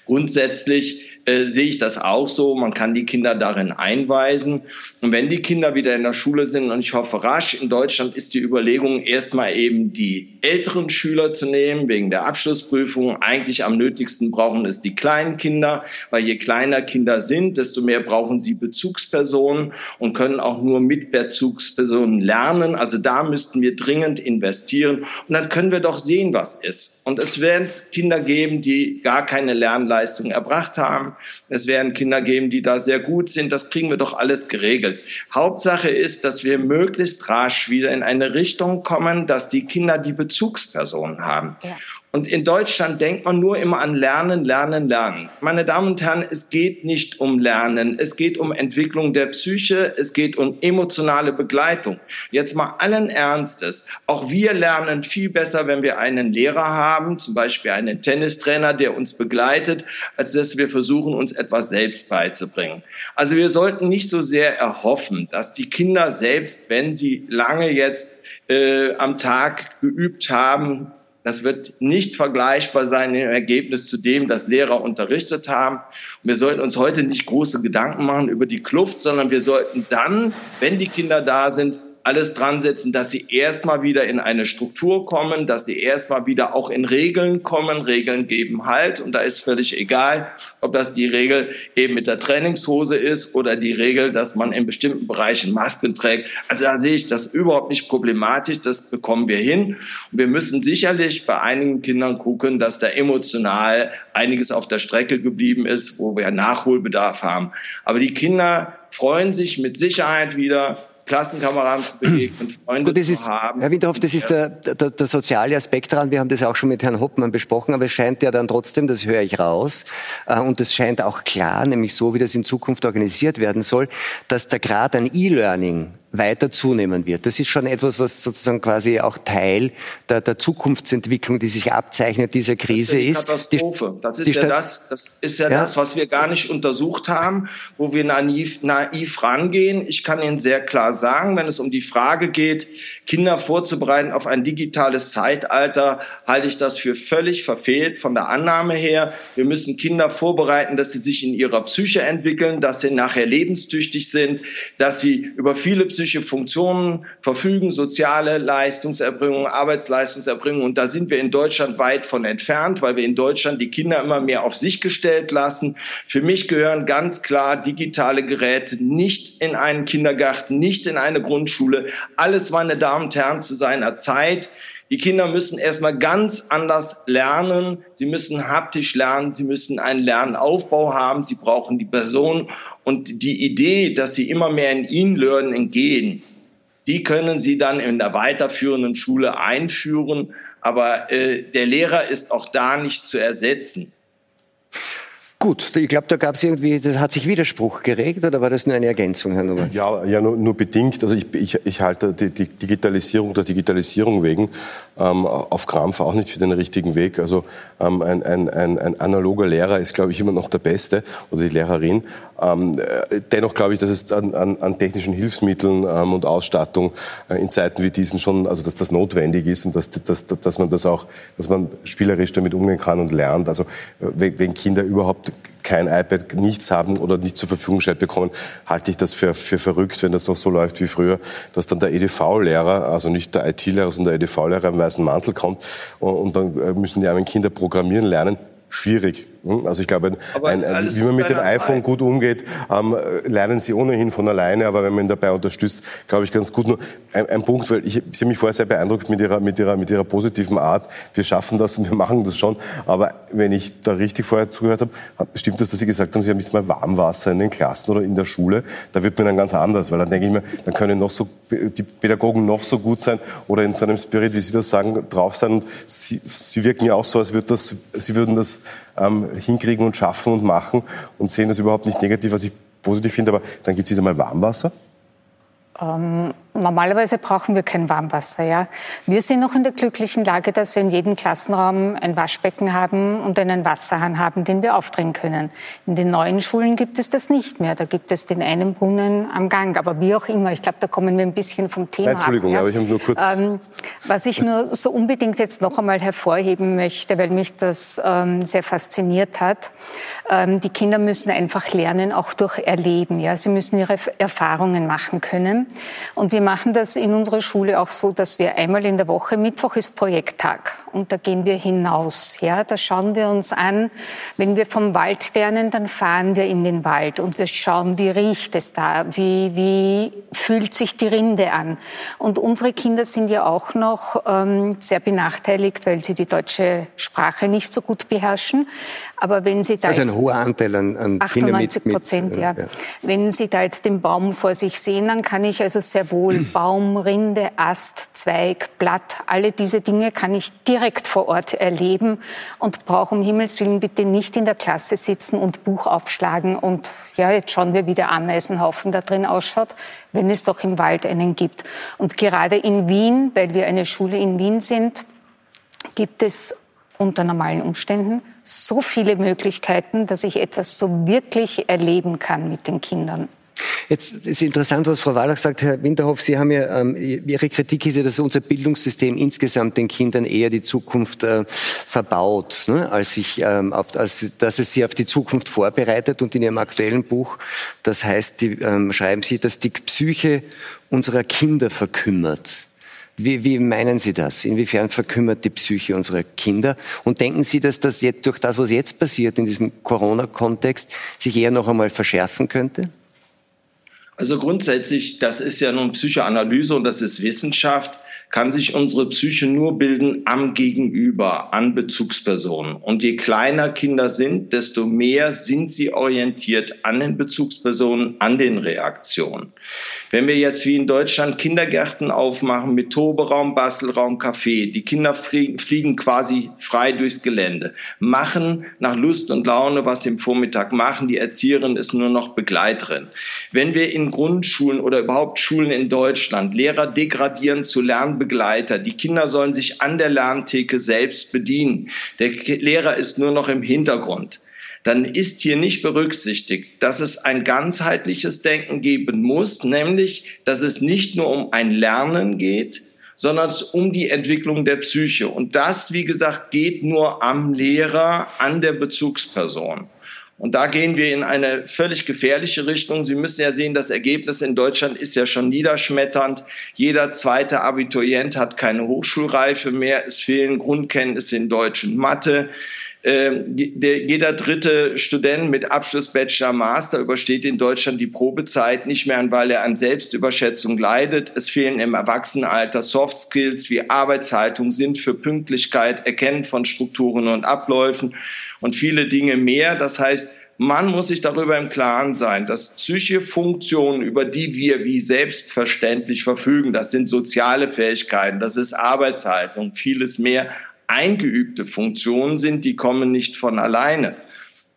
Speaker 8: Grundsätzlich äh, sehe ich das auch so. Man kann die Kinder darin einweisen. Und wenn die Kinder wieder in der Schule sind, und ich hoffe rasch, in Deutschland ist die Überlegung, erstmal eben die älteren Schüler zu nehmen, wegen der Abschlussprüfung. Eigentlich am nötigsten brauchen es die kleinen Kinder, weil je kleiner Kinder sind, desto mehr brauchen sie Bezugspersonen und können auch nur mit Bezugspersonen lernen. Also da müssten wir dringend investieren. Und dann können wir doch sehen, was ist. Und es werden Kinder geben, die gar keine Lernleistung erbracht haben. Es werden Kinder geben, die da sehr gut sind. Das kriegen wir doch alles geregelt. Hauptsache ist, dass wir möglichst rasch wieder in eine Richtung kommen, dass die Kinder die Bezugspersonen haben. Ja. Und in Deutschland denkt man nur immer an Lernen, Lernen, Lernen. Meine Damen und Herren, es geht nicht um Lernen. Es geht um Entwicklung der Psyche. Es geht um emotionale Begleitung. Jetzt mal allen Ernstes. Auch wir lernen viel besser, wenn wir einen Lehrer haben, zum Beispiel einen Tennistrainer, der uns begleitet, als dass wir versuchen, uns etwas selbst beizubringen. Also wir sollten nicht so sehr erhoffen, dass die Kinder selbst, wenn sie lange jetzt äh, am Tag geübt haben, das wird nicht vergleichbar sein im Ergebnis zu dem, das Lehrer unterrichtet haben. Wir sollten uns heute nicht große Gedanken machen über die Kluft, sondern wir sollten dann, wenn die Kinder da sind, alles dran setzen, dass sie erstmal wieder in eine Struktur kommen, dass sie erstmal wieder auch in Regeln kommen. Regeln geben Halt und da ist völlig egal, ob das die Regel eben mit der Trainingshose ist oder die Regel, dass man in bestimmten Bereichen Masken trägt. Also da sehe ich das überhaupt nicht problematisch. Das bekommen wir hin. Und wir müssen sicherlich bei einigen Kindern gucken, dass da emotional einiges auf der Strecke geblieben ist, wo wir Nachholbedarf haben. Aber die Kinder freuen sich mit Sicherheit wieder Klassenkameraden zu begegnen, Freunde Gut, das
Speaker 1: ist,
Speaker 8: zu haben.
Speaker 1: Herr Winterhoff, das ist der, der, der soziale Aspekt daran. Wir haben das auch schon mit Herrn Hoppmann besprochen, aber es scheint ja dann trotzdem, das höre ich raus, äh, und es scheint auch klar, nämlich so, wie das in Zukunft organisiert werden soll, dass der Grad an E-Learning weiter zunehmen wird. Das ist schon etwas, was sozusagen quasi auch Teil der, der Zukunftsentwicklung, die sich abzeichnet, dieser Krise ist.
Speaker 8: Das ist ja Katastrophe. das ist ja das, das ist ja, ja, das, was wir gar nicht untersucht haben, wo wir naiv, naiv rangehen. Ich kann Ihnen sehr klar sagen, wenn es um die Frage geht, Kinder vorzubereiten auf ein digitales Zeitalter, halte ich das für völlig verfehlt von der Annahme her. Wir müssen Kinder vorbereiten, dass sie sich in ihrer Psyche entwickeln, dass sie nachher lebenstüchtig sind, dass sie über viele psychische Funktionen verfügen, soziale Leistungserbringung, Arbeitsleistungserbringung. Und da sind wir in Deutschland weit von entfernt, weil wir in Deutschland die Kinder immer mehr auf sich gestellt lassen. Für mich gehören ganz klar digitale Geräte nicht in einen Kindergarten, nicht in eine Grundschule. Alles, meine Damen und Herren, zu seiner Zeit. Die Kinder müssen erstmal ganz anders lernen. Sie müssen haptisch lernen. Sie müssen einen Lernaufbau haben. Sie brauchen die Person. Und die Idee, dass sie immer mehr in E-Learning gehen, die können sie dann in der weiterführenden Schule einführen. Aber äh, der Lehrer ist auch da nicht zu ersetzen.
Speaker 1: Gut, ich glaube, da gab es irgendwie, das hat sich Widerspruch geregt oder war das nur eine Ergänzung, Herr Nowak?
Speaker 6: Ja, ja nur, nur bedingt. Also ich, ich, ich halte die, die Digitalisierung der Digitalisierung wegen ähm, auf Krampf auch nicht für den richtigen Weg. Also ähm, ein, ein, ein, ein analoger Lehrer ist, glaube ich, immer noch der Beste oder die Lehrerin. Ähm, äh, dennoch glaube ich, dass es an, an, an technischen Hilfsmitteln ähm, und Ausstattung äh, in Zeiten wie diesen schon, also dass das notwendig ist und dass, dass, dass man das auch, dass man spielerisch damit umgehen kann und lernt. Also äh, wenn, Kinder überhaupt kein iPad, nichts haben oder nicht zur Verfügung gestellt bekommen, halte ich das für, für verrückt, wenn das noch so läuft wie früher, dass dann der EDV-Lehrer, also nicht der IT-Lehrer, sondern der EDV-Lehrer im weißen Mantel kommt und, und dann müssen die armen Kinder programmieren lernen schwierig. Hm? Also ich glaube, ein, ein, wie man mit dem iPhone Zeit. gut umgeht, ähm, lernen sie ohnehin von alleine, aber wenn man ihn dabei unterstützt, glaube ich ganz gut. Nur ein, ein Punkt, weil ich, ich habe mich vorher sehr beeindruckt mit ihrer, mit, ihrer, mit ihrer positiven Art. Wir schaffen das und wir machen das schon. Aber wenn ich da richtig vorher zugehört habe, stimmt das, dass Sie gesagt haben, Sie haben nicht mal Warmwasser in den Klassen oder in der Schule. Da wird mir dann ganz anders, weil dann denke ich mir, dann können noch so, die Pädagogen noch so gut sein oder in so einem Spirit, wie Sie das sagen, drauf sein. Und sie, sie wirken ja auch so, als würde das, Sie würden das ähm, hinkriegen und schaffen und machen und sehen das überhaupt nicht negativ, was ich positiv finde. Aber dann gibt es wieder mal Warmwasser.
Speaker 2: Ähm, normalerweise brauchen wir kein Warmwasser. Ja. Wir sind noch in der glücklichen Lage, dass wir in jedem Klassenraum ein Waschbecken haben und einen Wasserhahn haben, den wir aufdrehen können. In den neuen Schulen gibt es das nicht mehr. Da gibt es den einen Brunnen am Gang. Aber wie auch immer, ich glaube, da kommen wir ein bisschen vom Thema
Speaker 6: Nein, Entschuldigung, ab. Ja. aber ich habe nur kurz... Ähm,
Speaker 2: was ich nur so unbedingt jetzt noch einmal hervorheben möchte, weil mich das ähm, sehr fasziniert hat, ähm, die Kinder müssen einfach lernen, auch durch Erleben. Ja. Sie müssen ihre Erfahrungen machen können. Und wir machen das in unserer Schule auch so, dass wir einmal in der Woche, Mittwoch ist Projekttag und da gehen wir hinaus. Ja, da schauen wir uns an. Wenn wir vom Wald lernen, dann fahren wir in den Wald und wir schauen, wie riecht es da, wie, wie fühlt sich die Rinde an. Und unsere Kinder sind ja auch noch ähm, sehr benachteiligt, weil sie die deutsche Sprache nicht so gut beherrschen. Aber wenn Sie da
Speaker 1: also ein hoher Anteil an, an 98
Speaker 2: Prozent, mit, ja. ja. Wenn Sie da jetzt den Baum vor sich sehen, dann kann ich also sehr wohl Baum, Rinde, Ast, Zweig, Blatt, alle diese Dinge kann ich direkt vor Ort erleben und brauche um Himmels Willen bitte nicht in der Klasse sitzen und Buch aufschlagen und ja, jetzt schauen wir, wie der Ameisenhaufen da drin ausschaut, wenn es doch im Wald einen gibt. Und gerade in Wien, weil wir eine Schule in Wien sind, gibt es unter normalen Umständen so viele Möglichkeiten, dass ich etwas so wirklich erleben kann mit den Kindern.
Speaker 1: Jetzt ist interessant, was Frau Wallach sagt. Herr Winterhoff, Sie haben ja, ähm, Ihre Kritik ist ja, dass unser Bildungssystem insgesamt den Kindern eher die Zukunft äh, verbaut, ne, als, sich, ähm, auf, als dass es sie auf die Zukunft vorbereitet. Und in Ihrem aktuellen Buch, das heißt, die, ähm, schreiben Sie, dass die Psyche unserer Kinder verkümmert. Wie, wie meinen Sie das? Inwiefern verkümmert die Psyche unserer Kinder? Und denken Sie, dass das jetzt durch das, was jetzt passiert in diesem Corona-Kontext, sich eher noch einmal verschärfen könnte?
Speaker 8: Also grundsätzlich, das ist ja nun Psychoanalyse und das ist Wissenschaft kann sich unsere Psyche nur bilden am Gegenüber, an Bezugspersonen. Und je kleiner Kinder sind, desto mehr sind sie orientiert an den Bezugspersonen, an den Reaktionen. Wenn wir jetzt wie in Deutschland Kindergärten aufmachen mit Toberaum, Bastelraum, Café, die Kinder fliegen, quasi frei durchs Gelände, machen nach Lust und Laune, was sie im Vormittag machen. Die Erzieherin ist nur noch Begleiterin. Wenn wir in Grundschulen oder überhaupt Schulen in Deutschland Lehrer degradieren zu Lernbegleiter, die Kinder sollen sich an der Lerntheke selbst bedienen. Der Lehrer ist nur noch im Hintergrund dann ist hier nicht berücksichtigt, dass es ein ganzheitliches Denken geben muss, nämlich, dass es nicht nur um ein Lernen geht, sondern um die Entwicklung der Psyche. Und das, wie gesagt, geht nur am Lehrer, an der Bezugsperson. Und da gehen wir in eine völlig gefährliche Richtung. Sie müssen ja sehen, das Ergebnis in Deutschland ist ja schon niederschmetternd. Jeder zweite Abiturient hat keine Hochschulreife mehr. Es fehlen Grundkenntnisse in Deutsch und Mathe. Ähm, jeder dritte Student mit Abschluss Bachelor Master übersteht in Deutschland die Probezeit nicht mehr, weil er an Selbstüberschätzung leidet. Es fehlen im Erwachsenenalter Soft Skills wie Arbeitshaltung, Sinn für Pünktlichkeit, Erkennen von Strukturen und Abläufen und viele Dinge mehr. Das heißt, man muss sich darüber im Klaren sein, dass psychische Funktionen, über die wir wie selbstverständlich verfügen, das sind soziale Fähigkeiten, das ist Arbeitshaltung, vieles mehr, eingeübte Funktionen sind, die kommen nicht von alleine.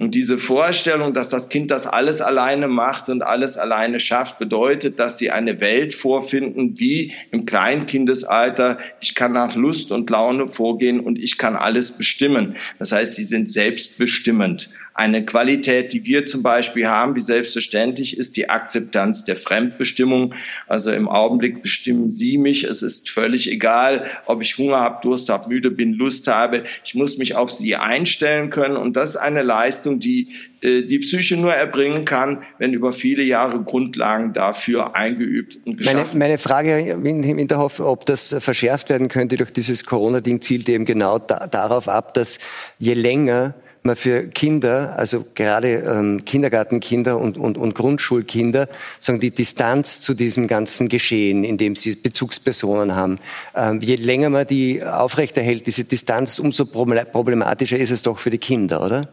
Speaker 8: Und diese Vorstellung, dass das Kind das alles alleine macht und alles alleine schafft, bedeutet, dass sie eine Welt vorfinden wie im Kleinkindesalter. Ich kann nach Lust und Laune vorgehen und ich kann alles bestimmen. Das heißt, sie sind selbstbestimmend. Eine Qualität, die wir zum Beispiel haben, wie selbstverständlich, ist die Akzeptanz der Fremdbestimmung. Also im Augenblick bestimmen Sie mich. Es ist völlig egal, ob ich Hunger habe, Durst habe, müde bin, Lust habe. Ich muss mich auf Sie einstellen können. Und das ist eine Leistung, die äh, die Psyche nur erbringen kann, wenn über viele Jahre Grundlagen dafür eingeübt und geschaffen
Speaker 1: meine, meine Frage, Herr Winterhoff, ob das verschärft werden könnte durch dieses Corona-Ding, zielt eben genau da, darauf ab, dass je länger man für Kinder, also gerade ähm, Kindergartenkinder und, und, und Grundschulkinder, sagen die Distanz zu diesem ganzen Geschehen, in dem sie Bezugspersonen haben. Ähm, je länger man die aufrechterhält, diese Distanz, umso problematischer ist es doch für die Kinder, oder?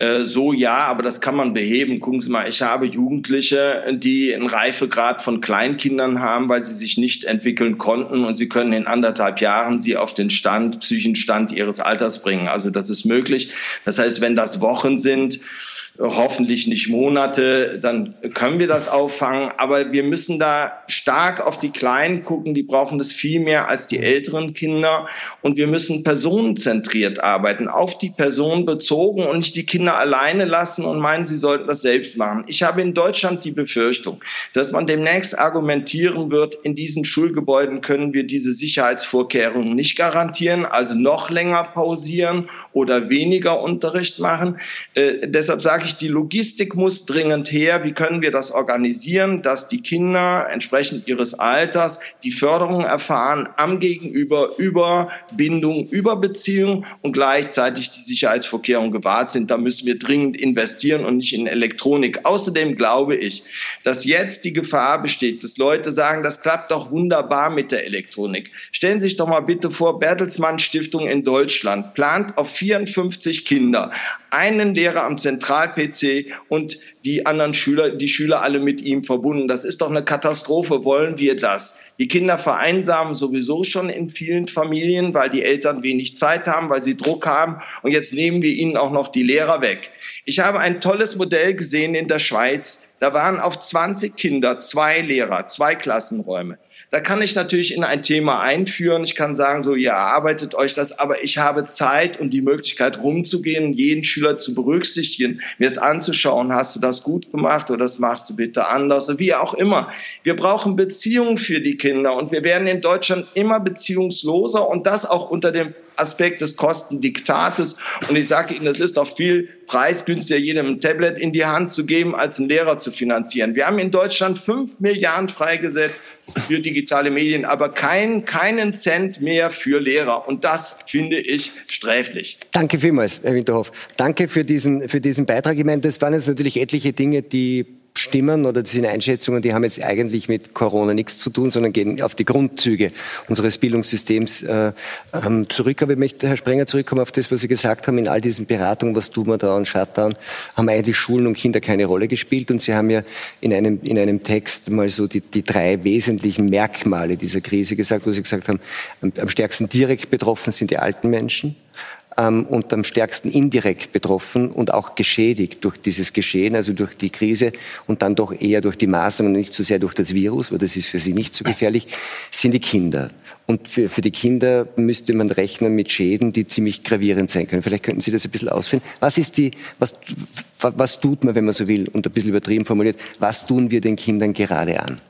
Speaker 8: Äh, so ja, aber das kann man beheben. Gucken Sie mal, ich habe Jugendliche, die einen Reifegrad von Kleinkindern haben, weil sie sich nicht entwickeln konnten und sie können in anderthalb Jahren sie auf den Stand, Psychenstand ihres Alters bringen. Also das ist möglich. Das heißt, wenn das Wochen sind, hoffentlich nicht Monate, dann können wir das auffangen. Aber wir müssen da stark auf die Kleinen gucken, die brauchen das viel mehr als die älteren Kinder. Und wir müssen personenzentriert arbeiten, auf die Person bezogen und nicht die Kinder alleine lassen und meinen, sie sollten das selbst machen. Ich habe in Deutschland die Befürchtung, dass man demnächst argumentieren wird, in diesen Schulgebäuden können wir diese Sicherheitsvorkehrungen nicht garantieren, also noch länger pausieren oder weniger Unterricht machen. Äh, deshalb sage ich, die Logistik muss dringend her. Wie können wir das organisieren, dass die Kinder entsprechend ihres Alters die Förderung erfahren am Gegenüber über Bindung, über Beziehung und gleichzeitig die Sicherheitsvorkehrungen gewahrt sind. Da müssen wir dringend investieren und nicht in Elektronik. Außerdem glaube ich, dass jetzt die Gefahr besteht, dass Leute sagen, das klappt doch wunderbar mit der Elektronik. Stellen Sie sich doch mal bitte vor, Bertelsmann Stiftung in Deutschland plant auf 54 Kinder einen Lehrer am Zentral-PC und die anderen Schüler, die Schüler alle mit ihm verbunden. Das ist doch eine Katastrophe. Wollen wir das? Die Kinder vereinsamen sowieso schon in vielen Familien, weil die Eltern wenig Zeit haben, weil sie Druck haben. Und jetzt nehmen wir ihnen auch noch die Lehrer weg. Ich habe ein tolles Modell gesehen in der Schweiz. Da waren auf 20 Kinder zwei Lehrer, zwei Klassenräume. Da kann ich natürlich in ein Thema einführen. Ich kann sagen, so, ihr erarbeitet euch das, aber ich habe Zeit und die Möglichkeit rumzugehen, jeden Schüler zu berücksichtigen, mir es anzuschauen, hast du das gut gemacht oder das machst du bitte anders oder wie auch immer. Wir brauchen Beziehungen für die Kinder und wir werden in Deutschland immer beziehungsloser und das auch unter dem Aspekt des Kostendiktates. Und ich sage Ihnen, es ist doch viel preisgünstiger, jedem ein Tablet in die Hand zu geben, als einen Lehrer zu finanzieren. Wir haben in Deutschland fünf Milliarden freigesetzt für digitale Medien, aber kein, keinen Cent mehr für Lehrer. Und das finde ich sträflich.
Speaker 1: Danke vielmals, Herr Winterhoff. Danke für diesen, für diesen Beitrag. Ich meine, das waren jetzt natürlich etliche Dinge, die stimmen oder das sind Einschätzungen, die haben jetzt eigentlich mit Corona nichts zu tun, sondern gehen auf die Grundzüge unseres Bildungssystems äh, ähm, zurück. Aber ich möchte, Herr Sprenger, zurückkommen auf das, was Sie gesagt haben. In all diesen Beratungen, was tun wir da und Shutdown, haben eigentlich Schulen und Kinder keine Rolle gespielt. Und Sie haben ja in einem, in einem Text mal so die, die drei wesentlichen Merkmale dieser Krise gesagt, wo Sie gesagt haben, am, am stärksten direkt betroffen sind die alten Menschen ähm, und am stärksten indirekt betroffen und auch geschädigt durch dieses Geschehen, also durch die Krise und dann doch eher durch die Maßnahmen, nicht so sehr durch das Virus, weil das ist für sie nicht so gefährlich, sind die Kinder. Und für, für die Kinder müsste man rechnen mit Schäden, die ziemlich gravierend sein können. Vielleicht könnten Sie das ein bisschen ausführen. Was ist die, was, was tut man, wenn man so will, und ein bisschen übertrieben formuliert, was tun wir den Kindern gerade an?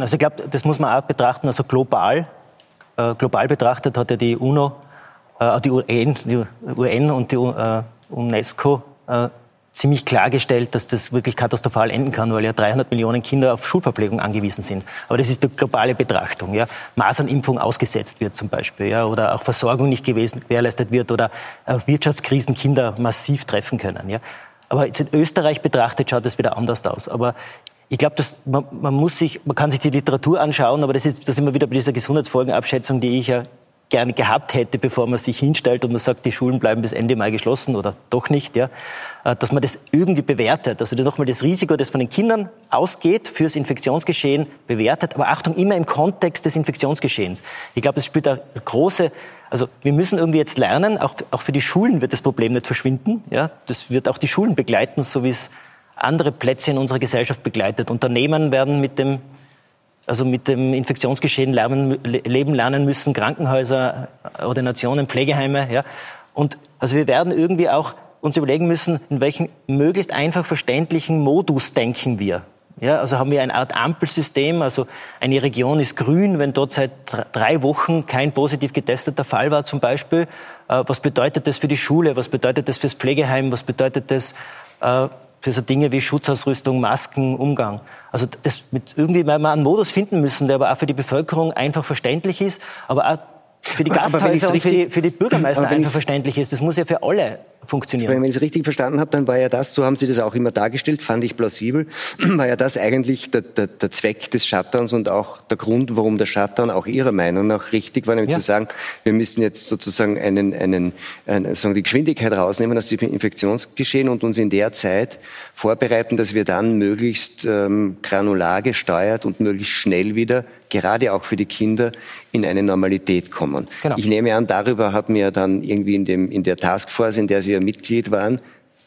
Speaker 4: Also ich glaube, das muss man auch betrachten, also global. Äh, global betrachtet hat ja die UNO die, UN, die UN und die äh, UNESCO äh, ziemlich klargestellt, dass das wirklich katastrophal enden kann, weil ja 300 Millionen Kinder auf Schulverpflegung angewiesen sind. Aber das ist die globale Betrachtung. Ja. Masernimpfung ausgesetzt wird zum Beispiel, ja, oder auch Versorgung nicht gewährleistet wird oder auch Wirtschaftskrisen Kinder massiv treffen können. Ja. Aber jetzt in Österreich betrachtet schaut es wieder anders aus. Aber ich glaube, man, man, muss sich, man kann sich die Literatur anschauen, aber das ist, das wir wieder bei dieser Gesundheitsfolgenabschätzung, die ich ja gerne gehabt hätte, bevor man sich hinstellt und man sagt, die Schulen bleiben bis Ende Mai geschlossen oder doch nicht, ja, äh, dass man das irgendwie bewertet, also nochmal das Risiko, das von den Kindern ausgeht fürs Infektionsgeschehen, bewertet, aber Achtung, immer im Kontext des Infektionsgeschehens. Ich glaube, es spielt eine große also wir müssen irgendwie jetzt lernen, auch, auch für die Schulen wird das Problem nicht verschwinden. Ja? Das wird auch die Schulen begleiten, so wie es andere Plätze in unserer Gesellschaft begleitet. Unternehmen werden mit dem also mit dem Infektionsgeschehen leben lernen müssen, Krankenhäuser, Ordinationen, Pflegeheime. Ja. Und also wir werden irgendwie auch uns überlegen müssen, in welchen möglichst einfach verständlichen Modus denken wir. Ja, also haben wir eine Art Ampelsystem. Also eine Region ist grün, wenn dort seit drei Wochen kein positiv getesteter Fall war zum Beispiel. Äh, was bedeutet das für die Schule? Was bedeutet das fürs Pflegeheim? Was bedeutet das äh, für so Dinge wie Schutzausrüstung, Masken, Umgang. Also das mit irgendwie mal einen Modus finden müssen, der aber auch für die Bevölkerung einfach verständlich ist, aber auch für die Gasthäuser und für die, für die Bürgermeister einfach verständlich ist. Das muss ja für alle funktionieren.
Speaker 1: Wenn ich es richtig verstanden habe, dann war ja das, so haben Sie das auch immer dargestellt, fand ich plausibel, war ja das eigentlich der, der, der Zweck des Shutdowns und auch der Grund, warum der Shutdown auch Ihrer Meinung nach richtig war, nämlich ja. zu sagen, wir müssen jetzt sozusagen einen, einen, einen, sozusagen die Geschwindigkeit rausnehmen aus dem Infektionsgeschehen und uns in der Zeit vorbereiten, dass wir dann möglichst ähm, granular gesteuert und möglichst schnell wieder, gerade auch für die Kinder, in eine Normalität kommen. Genau. Ich nehme an, darüber hat mir dann irgendwie in, dem, in der Taskforce, in der Sie ja Mitglied waren,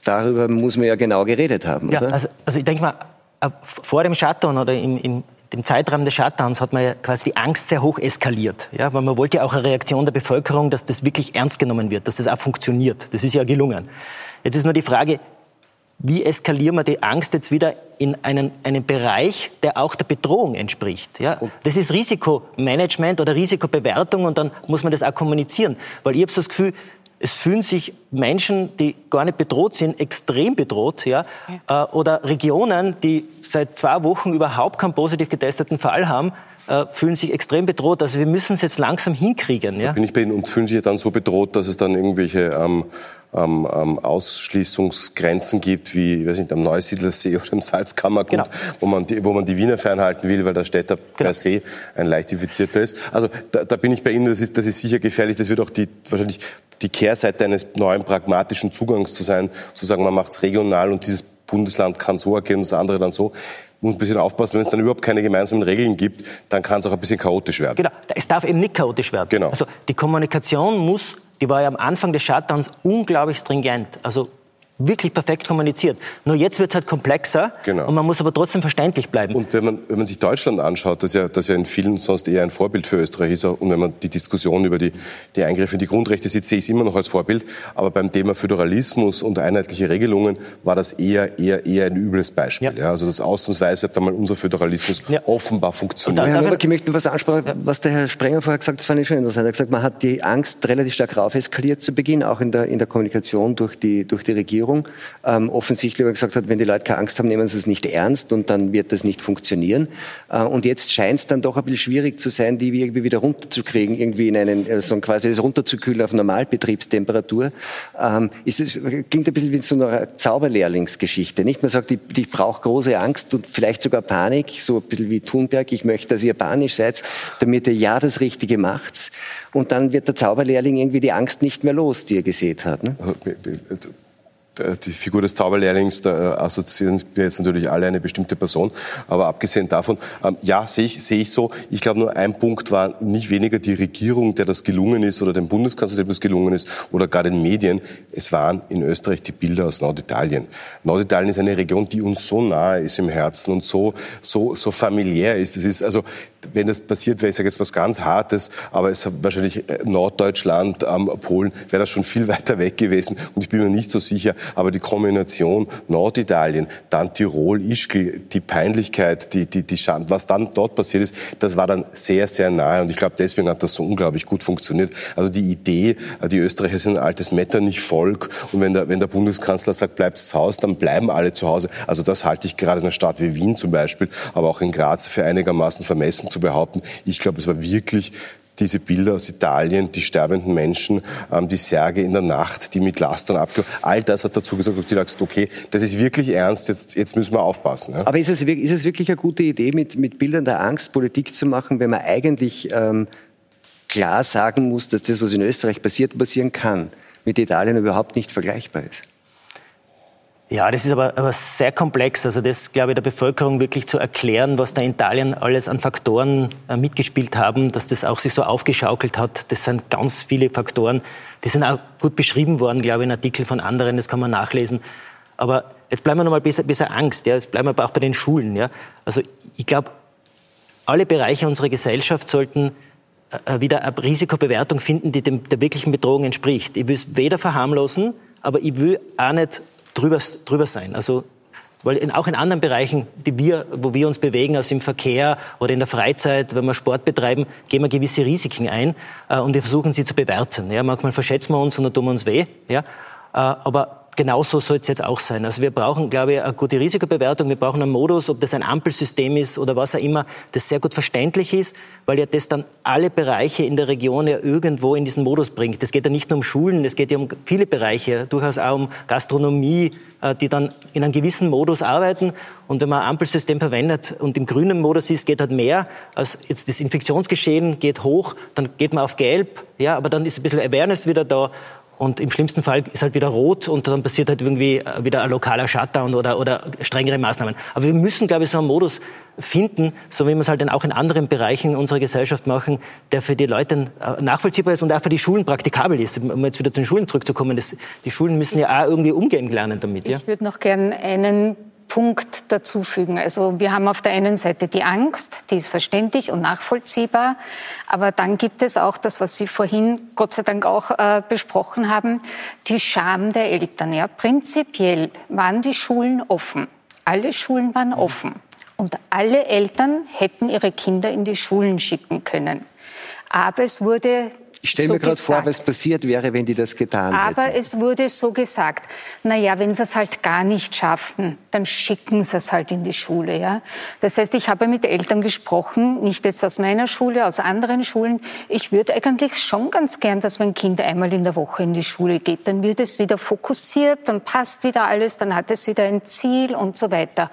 Speaker 1: darüber muss man ja genau geredet haben,
Speaker 4: ja, oder? Also, also ich denke mal, äh, vor dem Shutdown oder im, im dem Zeitraum des Shutdowns hat man ja quasi die Angst sehr hoch eskaliert. Ja, weil man wollte ja auch eine Reaktion der Bevölkerung, dass das wirklich ernst genommen wird, dass das auch funktioniert. Das ist ja gelungen. Jetzt ist nur die Frage, wie eskalieren wir die Angst jetzt wieder in einen, einen Bereich, der auch der Bedrohung entspricht. Ja? Das ist Risikomanagement oder Risikobewertung und dann muss man das auch kommunizieren. Weil ich habe so das Gefühl, es fühlen sich Menschen, die gar nicht bedroht sind, extrem bedroht. Ja? ja. Äh, oder Regionen, die seit zwei Wochen überhaupt keinen positiv getesteten Fall haben, äh, fühlen sich extrem bedroht. Also wir müssen es jetzt langsam hinkriegen. Ja?
Speaker 6: Bin ich bei Ihnen und fühlen sich dann so bedroht, dass es dann irgendwelche ähm, ähm, ähm, Ausschließungsgrenzen gibt, wie ich weiß nicht, am Neusiedlersee oder im Salzkammergut, genau. wo, man die, wo man die Wiener fernhalten will, weil der Städter genau. per se ein leicht infizierter ist. Also da, da bin ich bei Ihnen, das ist, das ist sicher gefährlich. Das wird auch die, wahrscheinlich die Kehrseite eines neuen pragmatischen Zugangs zu sein, zu sagen, man macht es regional und dieses Bundesland kann so agieren, das andere dann so muss ein bisschen aufpassen, wenn es dann überhaupt keine gemeinsamen Regeln gibt, dann kann es auch ein bisschen chaotisch werden.
Speaker 4: Genau, es darf eben nicht chaotisch werden. Genau. Also die Kommunikation muss die war ja am Anfang des Shutdowns unglaublich stringent. Also wirklich perfekt kommuniziert. Nur jetzt wird es halt komplexer genau. und man muss aber trotzdem verständlich bleiben.
Speaker 6: Und wenn man, wenn man sich Deutschland anschaut, das ja, das ja in vielen sonst eher ein Vorbild für Österreich ist, und wenn man die Diskussion über die, die Eingriffe in die Grundrechte sieht, sehe ich es immer noch als Vorbild. Aber beim Thema Föderalismus und einheitliche Regelungen war das eher, eher, eher ein übles Beispiel. Ja. ja also das ausnahmsweise hat einmal unser Föderalismus ja. offenbar funktioniert.
Speaker 1: Und dann, ich möchte was ansprechen, was der Herr Sprenger vorher gesagt hat, das fand ich schon interessant. Er hat gesagt, man hat die Angst relativ stark raufeskaliert zu Beginn, auch in der, in der Kommunikation durch die, durch die Regierung Regierung ähm, offensichtlich gesagt hat, wenn die Leute keine Angst haben, nehmen sie es nicht ernst und dann wird das nicht funktionieren. Äh, und jetzt scheint es dann doch ein bisschen schwierig zu sein, die irgendwie wieder runterzukriegen, irgendwie in einen, äh, so quasi das runterzukühlen auf Normalbetriebstemperatur. Ähm, ist es, klingt ein bisschen wie so eine Zauberlehrlingsgeschichte, nicht? Man sagt, ich, ich brauche große Angst und vielleicht sogar Panik, so ein bisschen wie Thunberg, ich möchte, dass ihr panisch seid, damit ihr ja das Richtige macht. Und dann wird der Zauberlehrling irgendwie die Angst nicht mehr los, die er gesät hat. Ne? Also,
Speaker 6: die Figur des Zauberlehrlings, da äh, assoziieren wir jetzt natürlich alle eine bestimmte Person. Aber abgesehen davon, ähm, ja, sehe ich, sehe ich so. Ich glaube, nur ein Punkt war nicht weniger die Regierung, der das gelungen ist, oder dem Bundeskanzler, dem das gelungen ist, oder gar den Medien. Es waren in Österreich die Bilder aus Norditalien. Norditalien ist eine Region, die uns so nahe ist im Herzen und so, so, so familiär ist. Es ist also, wenn das passiert wäre, ich sage jetzt was ganz Hartes, aber es hat wahrscheinlich äh, Norddeutschland, ähm, Polen, wäre das schon viel weiter weg gewesen. Und ich bin mir nicht so sicher, aber die Kombination Norditalien, dann Tirol, Ischgl, die Peinlichkeit, die, die, die Schande, was dann dort passiert ist, das war dann sehr, sehr nahe und ich glaube, deswegen hat das so unglaublich gut funktioniert. Also die Idee, die Österreicher sind ein altes Metternich-Volk und wenn der, wenn der Bundeskanzler sagt, bleibt zu Hause, dann bleiben alle zu Hause. Also das halte ich gerade in einer Stadt wie Wien zum Beispiel, aber auch in Graz für einigermaßen vermessen zu behaupten. Ich glaube, es war wirklich diese Bilder aus Italien, die sterbenden Menschen, ähm, die Särge in der Nacht, die mit Lastern abge... All das hat dazu gesagt, die gesagt, okay, das ist wirklich ernst, jetzt, jetzt müssen wir aufpassen.
Speaker 1: Ja? Aber ist es, ist es wirklich eine gute Idee, mit, mit Bildern der Angst Politik zu machen, wenn man eigentlich ähm, klar sagen muss, dass das, was in Österreich passiert, passieren kann, mit Italien überhaupt nicht vergleichbar ist?
Speaker 4: Ja, das ist aber, aber sehr komplex. Also das, glaube ich, der Bevölkerung wirklich zu erklären, was da in Italien alles an Faktoren äh, mitgespielt haben, dass das auch sich so aufgeschaukelt hat. Das sind ganz viele Faktoren. Die sind auch gut beschrieben worden, glaube ich, in Artikeln von anderen. Das kann man nachlesen. Aber jetzt bleiben wir nochmal besser, besser Angst. Ja. Jetzt bleiben wir aber auch bei den Schulen. Ja. Also ich glaube, alle Bereiche unserer Gesellschaft sollten äh, wieder eine Risikobewertung finden, die dem, der wirklichen Bedrohung entspricht. Ich will es weder verharmlosen, aber ich will auch nicht drüber, drüber sein. Also weil in, auch in anderen Bereichen, die wir, wo wir uns bewegen, also im Verkehr oder in der Freizeit, wenn wir Sport betreiben, gehen wir gewisse Risiken ein äh, und wir versuchen sie zu bewerten. Ja, manchmal verschätzen wir uns und dann tun wir uns weh. Ja, äh, aber genauso soll es jetzt auch sein. Also wir brauchen, glaube ich, eine gute Risikobewertung. Wir brauchen einen Modus, ob das ein Ampelsystem ist oder was auch immer, das sehr gut verständlich ist, weil ja das dann alle Bereiche in der Region ja irgendwo in diesen Modus bringt. Es geht ja nicht nur um Schulen, es geht ja um viele Bereiche, durchaus auch um Gastronomie, äh, die dann in einem gewissen Modus arbeiten. Und wenn man ein Ampelsystem verwendet und im grünen Modus ist, geht halt mehr als jetzt das Infektionsgeschehen geht hoch, dann geht man auf gelb, ja, aber dann ist ein bisschen Awareness wieder da und im schlimmsten Fall ist halt wieder rot und dann passiert halt irgendwie äh, wieder ein lokaler Shutdown oder, oder strengere Maßnahmen. Aber wir müssen, glaube ich, so einen Modus finden, so wie wir es halt dann auch in anderen Bereichen unserer Gesellschaft machen, der für die Leute äh, nachvollziehbar ist und auch für die Schulen praktikabel ist. Um jetzt wieder zu den Schulen zurückzukommen, das, die Schulen müssen ja auch irgendwie umgehen lernen damit.
Speaker 2: Ja? Ich würde noch gerne einen Punkt dazufügen. Also wir haben auf der einen Seite die Angst, die ist verständlich und nachvollziehbar, aber dann gibt es auch das, was Sie vorhin Gott sei Dank auch äh, besprochen haben, die Scham der Eltern. Ja, prinzipiell waren die Schulen offen. Alle Schulen waren offen und alle Eltern hätten ihre Kinder in die Schulen schicken können. Aber es wurde
Speaker 1: ich stelle so mir gerade vor, was passiert wäre, wenn die das getan
Speaker 2: hätten.
Speaker 1: Aber
Speaker 2: es wurde so gesagt, na ja, wenn sie es halt gar nicht schaffen, dann schicken sie es halt in die Schule, ja. Das heißt, ich habe mit Eltern gesprochen, nicht jetzt aus meiner Schule, aus anderen Schulen. Ich würde eigentlich schon ganz gern, dass mein Kind einmal in der Woche in die Schule geht. Dann wird es wieder fokussiert, dann passt wieder alles, dann hat es wieder ein Ziel und so weiter.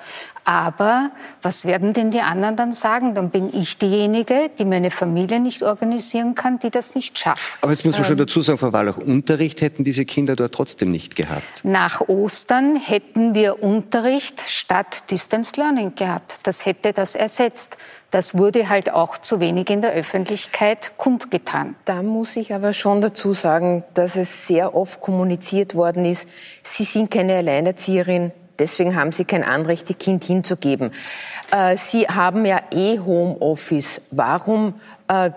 Speaker 2: Aber was werden denn die anderen dann sagen? Dann bin ich diejenige, die meine Familie nicht organisieren kann, die das nicht schafft.
Speaker 1: Aber jetzt muss man schon ähm, dazu sagen, Frau Wallach, Unterricht hätten diese Kinder dort trotzdem nicht gehabt.
Speaker 2: Nach Ostern hätten wir Unterricht statt Distance Learning gehabt. Das hätte das ersetzt. Das wurde halt auch zu wenig in der Öffentlichkeit kundgetan.
Speaker 7: Da muss ich aber schon dazu sagen, dass es sehr oft kommuniziert worden ist, Sie sind keine Alleinerzieherin, Deswegen haben Sie kein Anrecht, Ihr Kind hinzugeben. Äh, Sie haben ja eh Homeoffice. Warum äh,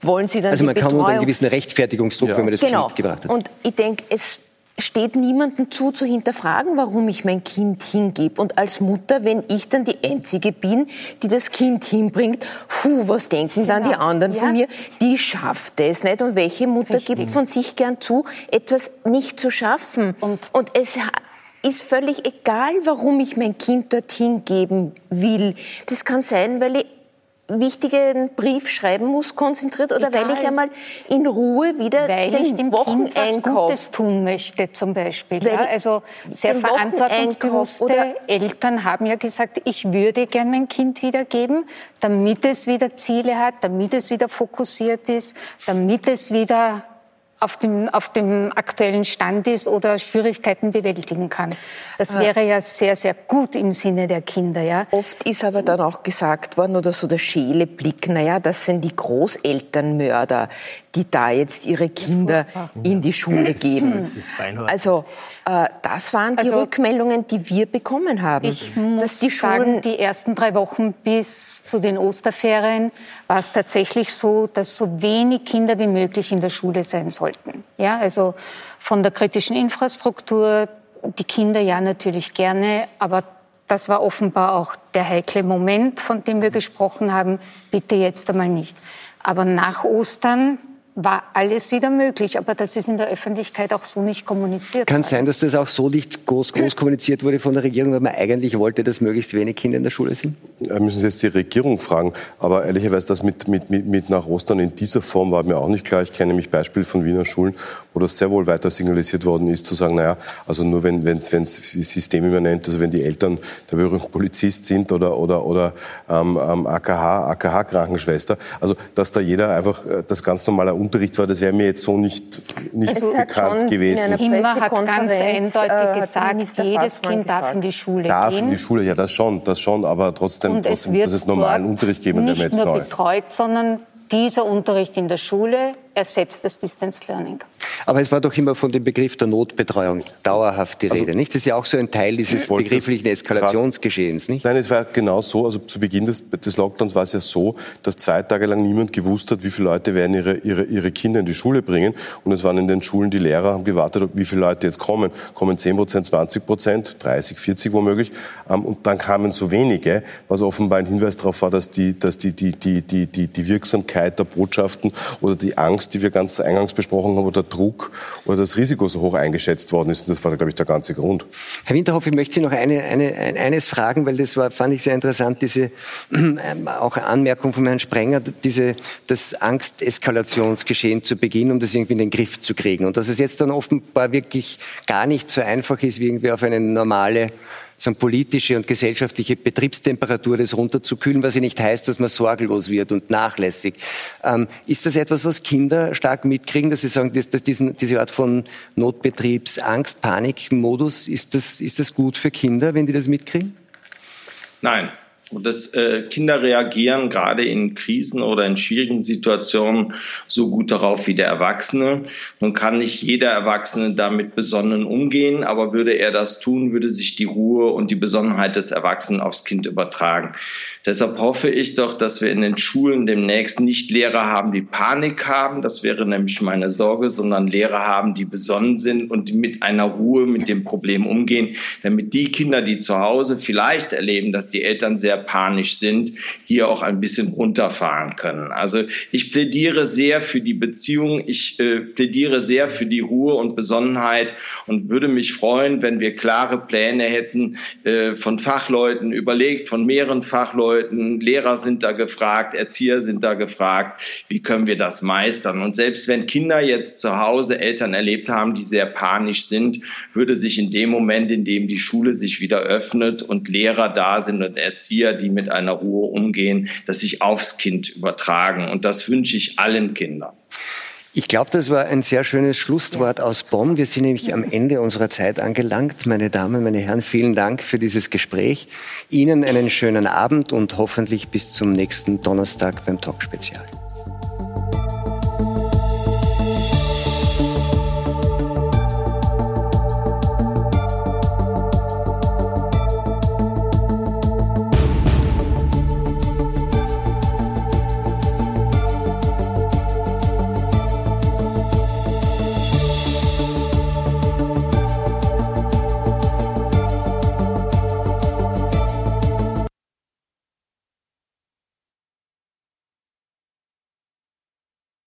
Speaker 7: wollen Sie dann
Speaker 1: Also man
Speaker 7: die
Speaker 1: kann
Speaker 7: Betreuung?
Speaker 1: unter einen gewissen Rechtfertigungsdruck, ja. wenn man das
Speaker 7: genau.
Speaker 1: Kind gebracht hat.
Speaker 7: Und ich denke, es steht niemandem zu, zu hinterfragen, warum ich mein Kind hingebe. Und als Mutter, wenn ich dann die Einzige bin, die das Kind hinbringt, puh, was denken dann genau. die anderen ja. von mir? Die schafft es nicht. Und welche Mutter Richtig. gibt von sich gern zu, etwas nicht zu schaffen? Und, und es ist völlig egal, warum ich mein Kind dorthin geben will. Das kann sein, weil ich wichtigen Brief schreiben muss, konzentriert, oder Egal. weil ich einmal in Ruhe wieder weil den Wocheneinkauf
Speaker 2: tun möchte, zum Beispiel. Ja, also sehr verantwortungsbewusste Eltern haben ja gesagt, ich würde gern mein Kind wiedergeben, damit es wieder Ziele hat, damit es wieder fokussiert ist, damit es wieder auf dem, auf dem aktuellen Stand ist oder Schwierigkeiten bewältigen kann. Das wäre ja sehr, sehr gut im Sinne der Kinder. Ja.
Speaker 7: Oft ist aber dann auch gesagt worden oder so der schäle Blick, naja, das sind die Großelternmörder, die da jetzt ihre Kinder in die Schule geben. Also das waren die also, Rückmeldungen, die wir bekommen haben.
Speaker 2: Ich muss dass die Schulen sagen, die ersten drei Wochen bis zu den Osterferien war es tatsächlich so, dass so wenig Kinder wie möglich in der Schule sein sollten. Ja, also von der kritischen Infrastruktur, die Kinder ja natürlich gerne, aber das war offenbar auch der heikle Moment, von dem wir gesprochen haben. Bitte jetzt einmal nicht. Aber nach Ostern war alles wieder möglich, aber das ist in der Öffentlichkeit auch so nicht kommuniziert.
Speaker 1: Kann sein, dass das auch so nicht groß, groß kommuniziert wurde von der Regierung, weil man eigentlich wollte, dass möglichst wenig Kinder in der Schule sind?
Speaker 6: Da müssen Sie jetzt die Regierung fragen. Aber ehrlicherweise, das mit, mit, mit, mit nach Ostern in dieser Form war mir auch nicht klar. Ich kenne nämlich Beispiele von Wiener Schulen, wo das sehr wohl weiter signalisiert worden ist, zu sagen, naja, also nur wenn es systemimmanent, also wenn die Eltern der berühmte Polizist sind oder, oder, oder ähm, AKH, AKH-Krankenschwester, also dass da jeder einfach äh, das ganz normale Unterricht war, das wäre mir jetzt so nicht, nicht
Speaker 2: es
Speaker 6: bekannt gewesen.
Speaker 2: Himmler hat ganz eindeutig äh, gesagt, jedes Kind darf in die Schule
Speaker 6: darf
Speaker 2: gehen.
Speaker 6: Darf in die Schule, ja, das schon, das schon, aber trotzdem,
Speaker 2: Und
Speaker 6: trotzdem
Speaker 2: es
Speaker 6: dass es normalen Unterricht geben,
Speaker 2: nicht
Speaker 6: der
Speaker 2: nur neu. betreut, sondern dieser Unterricht in der Schule ersetzt das Distance Learning.
Speaker 1: Aber es war doch immer von dem Begriff der Notbetreuung dauerhaft die also, Rede, nicht? Das ist ja auch so ein Teil dieses begrifflichen Eskalationsgeschehens, nicht?
Speaker 6: Nein, es war genau so. Also zu Beginn des, des, Lockdowns war es ja so, dass zwei Tage lang niemand gewusst hat, wie viele Leute werden ihre, ihre, ihre Kinder in die Schule bringen. Und es waren in den Schulen die Lehrer, haben gewartet, wie viele Leute jetzt kommen. Kommen 10 Prozent, 20 Prozent, 30, 40 womöglich. Ähm, und dann kamen so wenige, was offenbar ein Hinweis darauf war, dass die, dass die, die, die, die, die, die Wirksamkeit der Botschaften oder die Angst Angst, die wir ganz eingangs besprochen haben, oder Druck oder das Risiko so hoch eingeschätzt worden ist. Und das war, glaube ich, der ganze Grund.
Speaker 1: Herr Winterhoff, ich möchte Sie noch eine, eine, eines fragen, weil das war, fand ich sehr interessant, diese äh, auch Anmerkung von Herrn Sprenger, diese, das Angsteskalationsgeschehen zu Beginn, um das irgendwie in den Griff zu kriegen. Und dass es jetzt dann offenbar wirklich gar nicht so einfach ist, wie irgendwie auf eine normale sagen, politische und gesellschaftliche Betriebstemperatur des runterzukühlen, was ja nicht heißt, dass man sorglos wird und nachlässig. Ähm, ist das etwas, was Kinder stark mitkriegen, dass sie sagen, dass, dass diesen, diese Art von Notbetriebs, Angst, Panikmodus, ist das, ist das gut für Kinder, wenn die das mitkriegen?
Speaker 8: Nein, und dass äh, Kinder reagieren gerade in Krisen oder in schwierigen Situationen so gut darauf wie der Erwachsene. Nun kann nicht jeder Erwachsene damit besonnen umgehen, aber würde er das tun, würde sich die Ruhe und die Besonnenheit des Erwachsenen aufs Kind übertragen. Deshalb hoffe ich doch, dass wir in den Schulen demnächst nicht Lehrer haben, die Panik haben, das wäre nämlich meine Sorge, sondern Lehrer haben, die besonnen sind und mit einer Ruhe mit dem Problem umgehen, damit die Kinder, die zu Hause vielleicht erleben, dass die Eltern sehr panisch sind, hier auch ein bisschen runterfahren können. Also ich plädiere sehr für die Beziehung, ich äh, plädiere sehr für die Ruhe und Besonnenheit und würde mich freuen, wenn wir klare Pläne hätten äh, von Fachleuten, überlegt von mehreren Fachleuten, Leuten, Lehrer sind da gefragt, Erzieher sind da gefragt, wie können wir das meistern? Und selbst wenn Kinder jetzt zu Hause Eltern erlebt haben, die sehr panisch sind, würde sich in dem Moment, in dem die Schule sich wieder öffnet und Lehrer da sind und Erzieher, die mit einer Ruhe umgehen, das sich aufs Kind übertragen. Und das wünsche ich allen Kindern.
Speaker 1: Ich glaube, das war ein sehr schönes Schlusswort aus Bonn. Wir sind nämlich am Ende unserer Zeit angelangt. Meine Damen, meine Herren, vielen Dank für dieses Gespräch. Ihnen einen schönen Abend und hoffentlich bis zum nächsten Donnerstag beim Talk Spezial.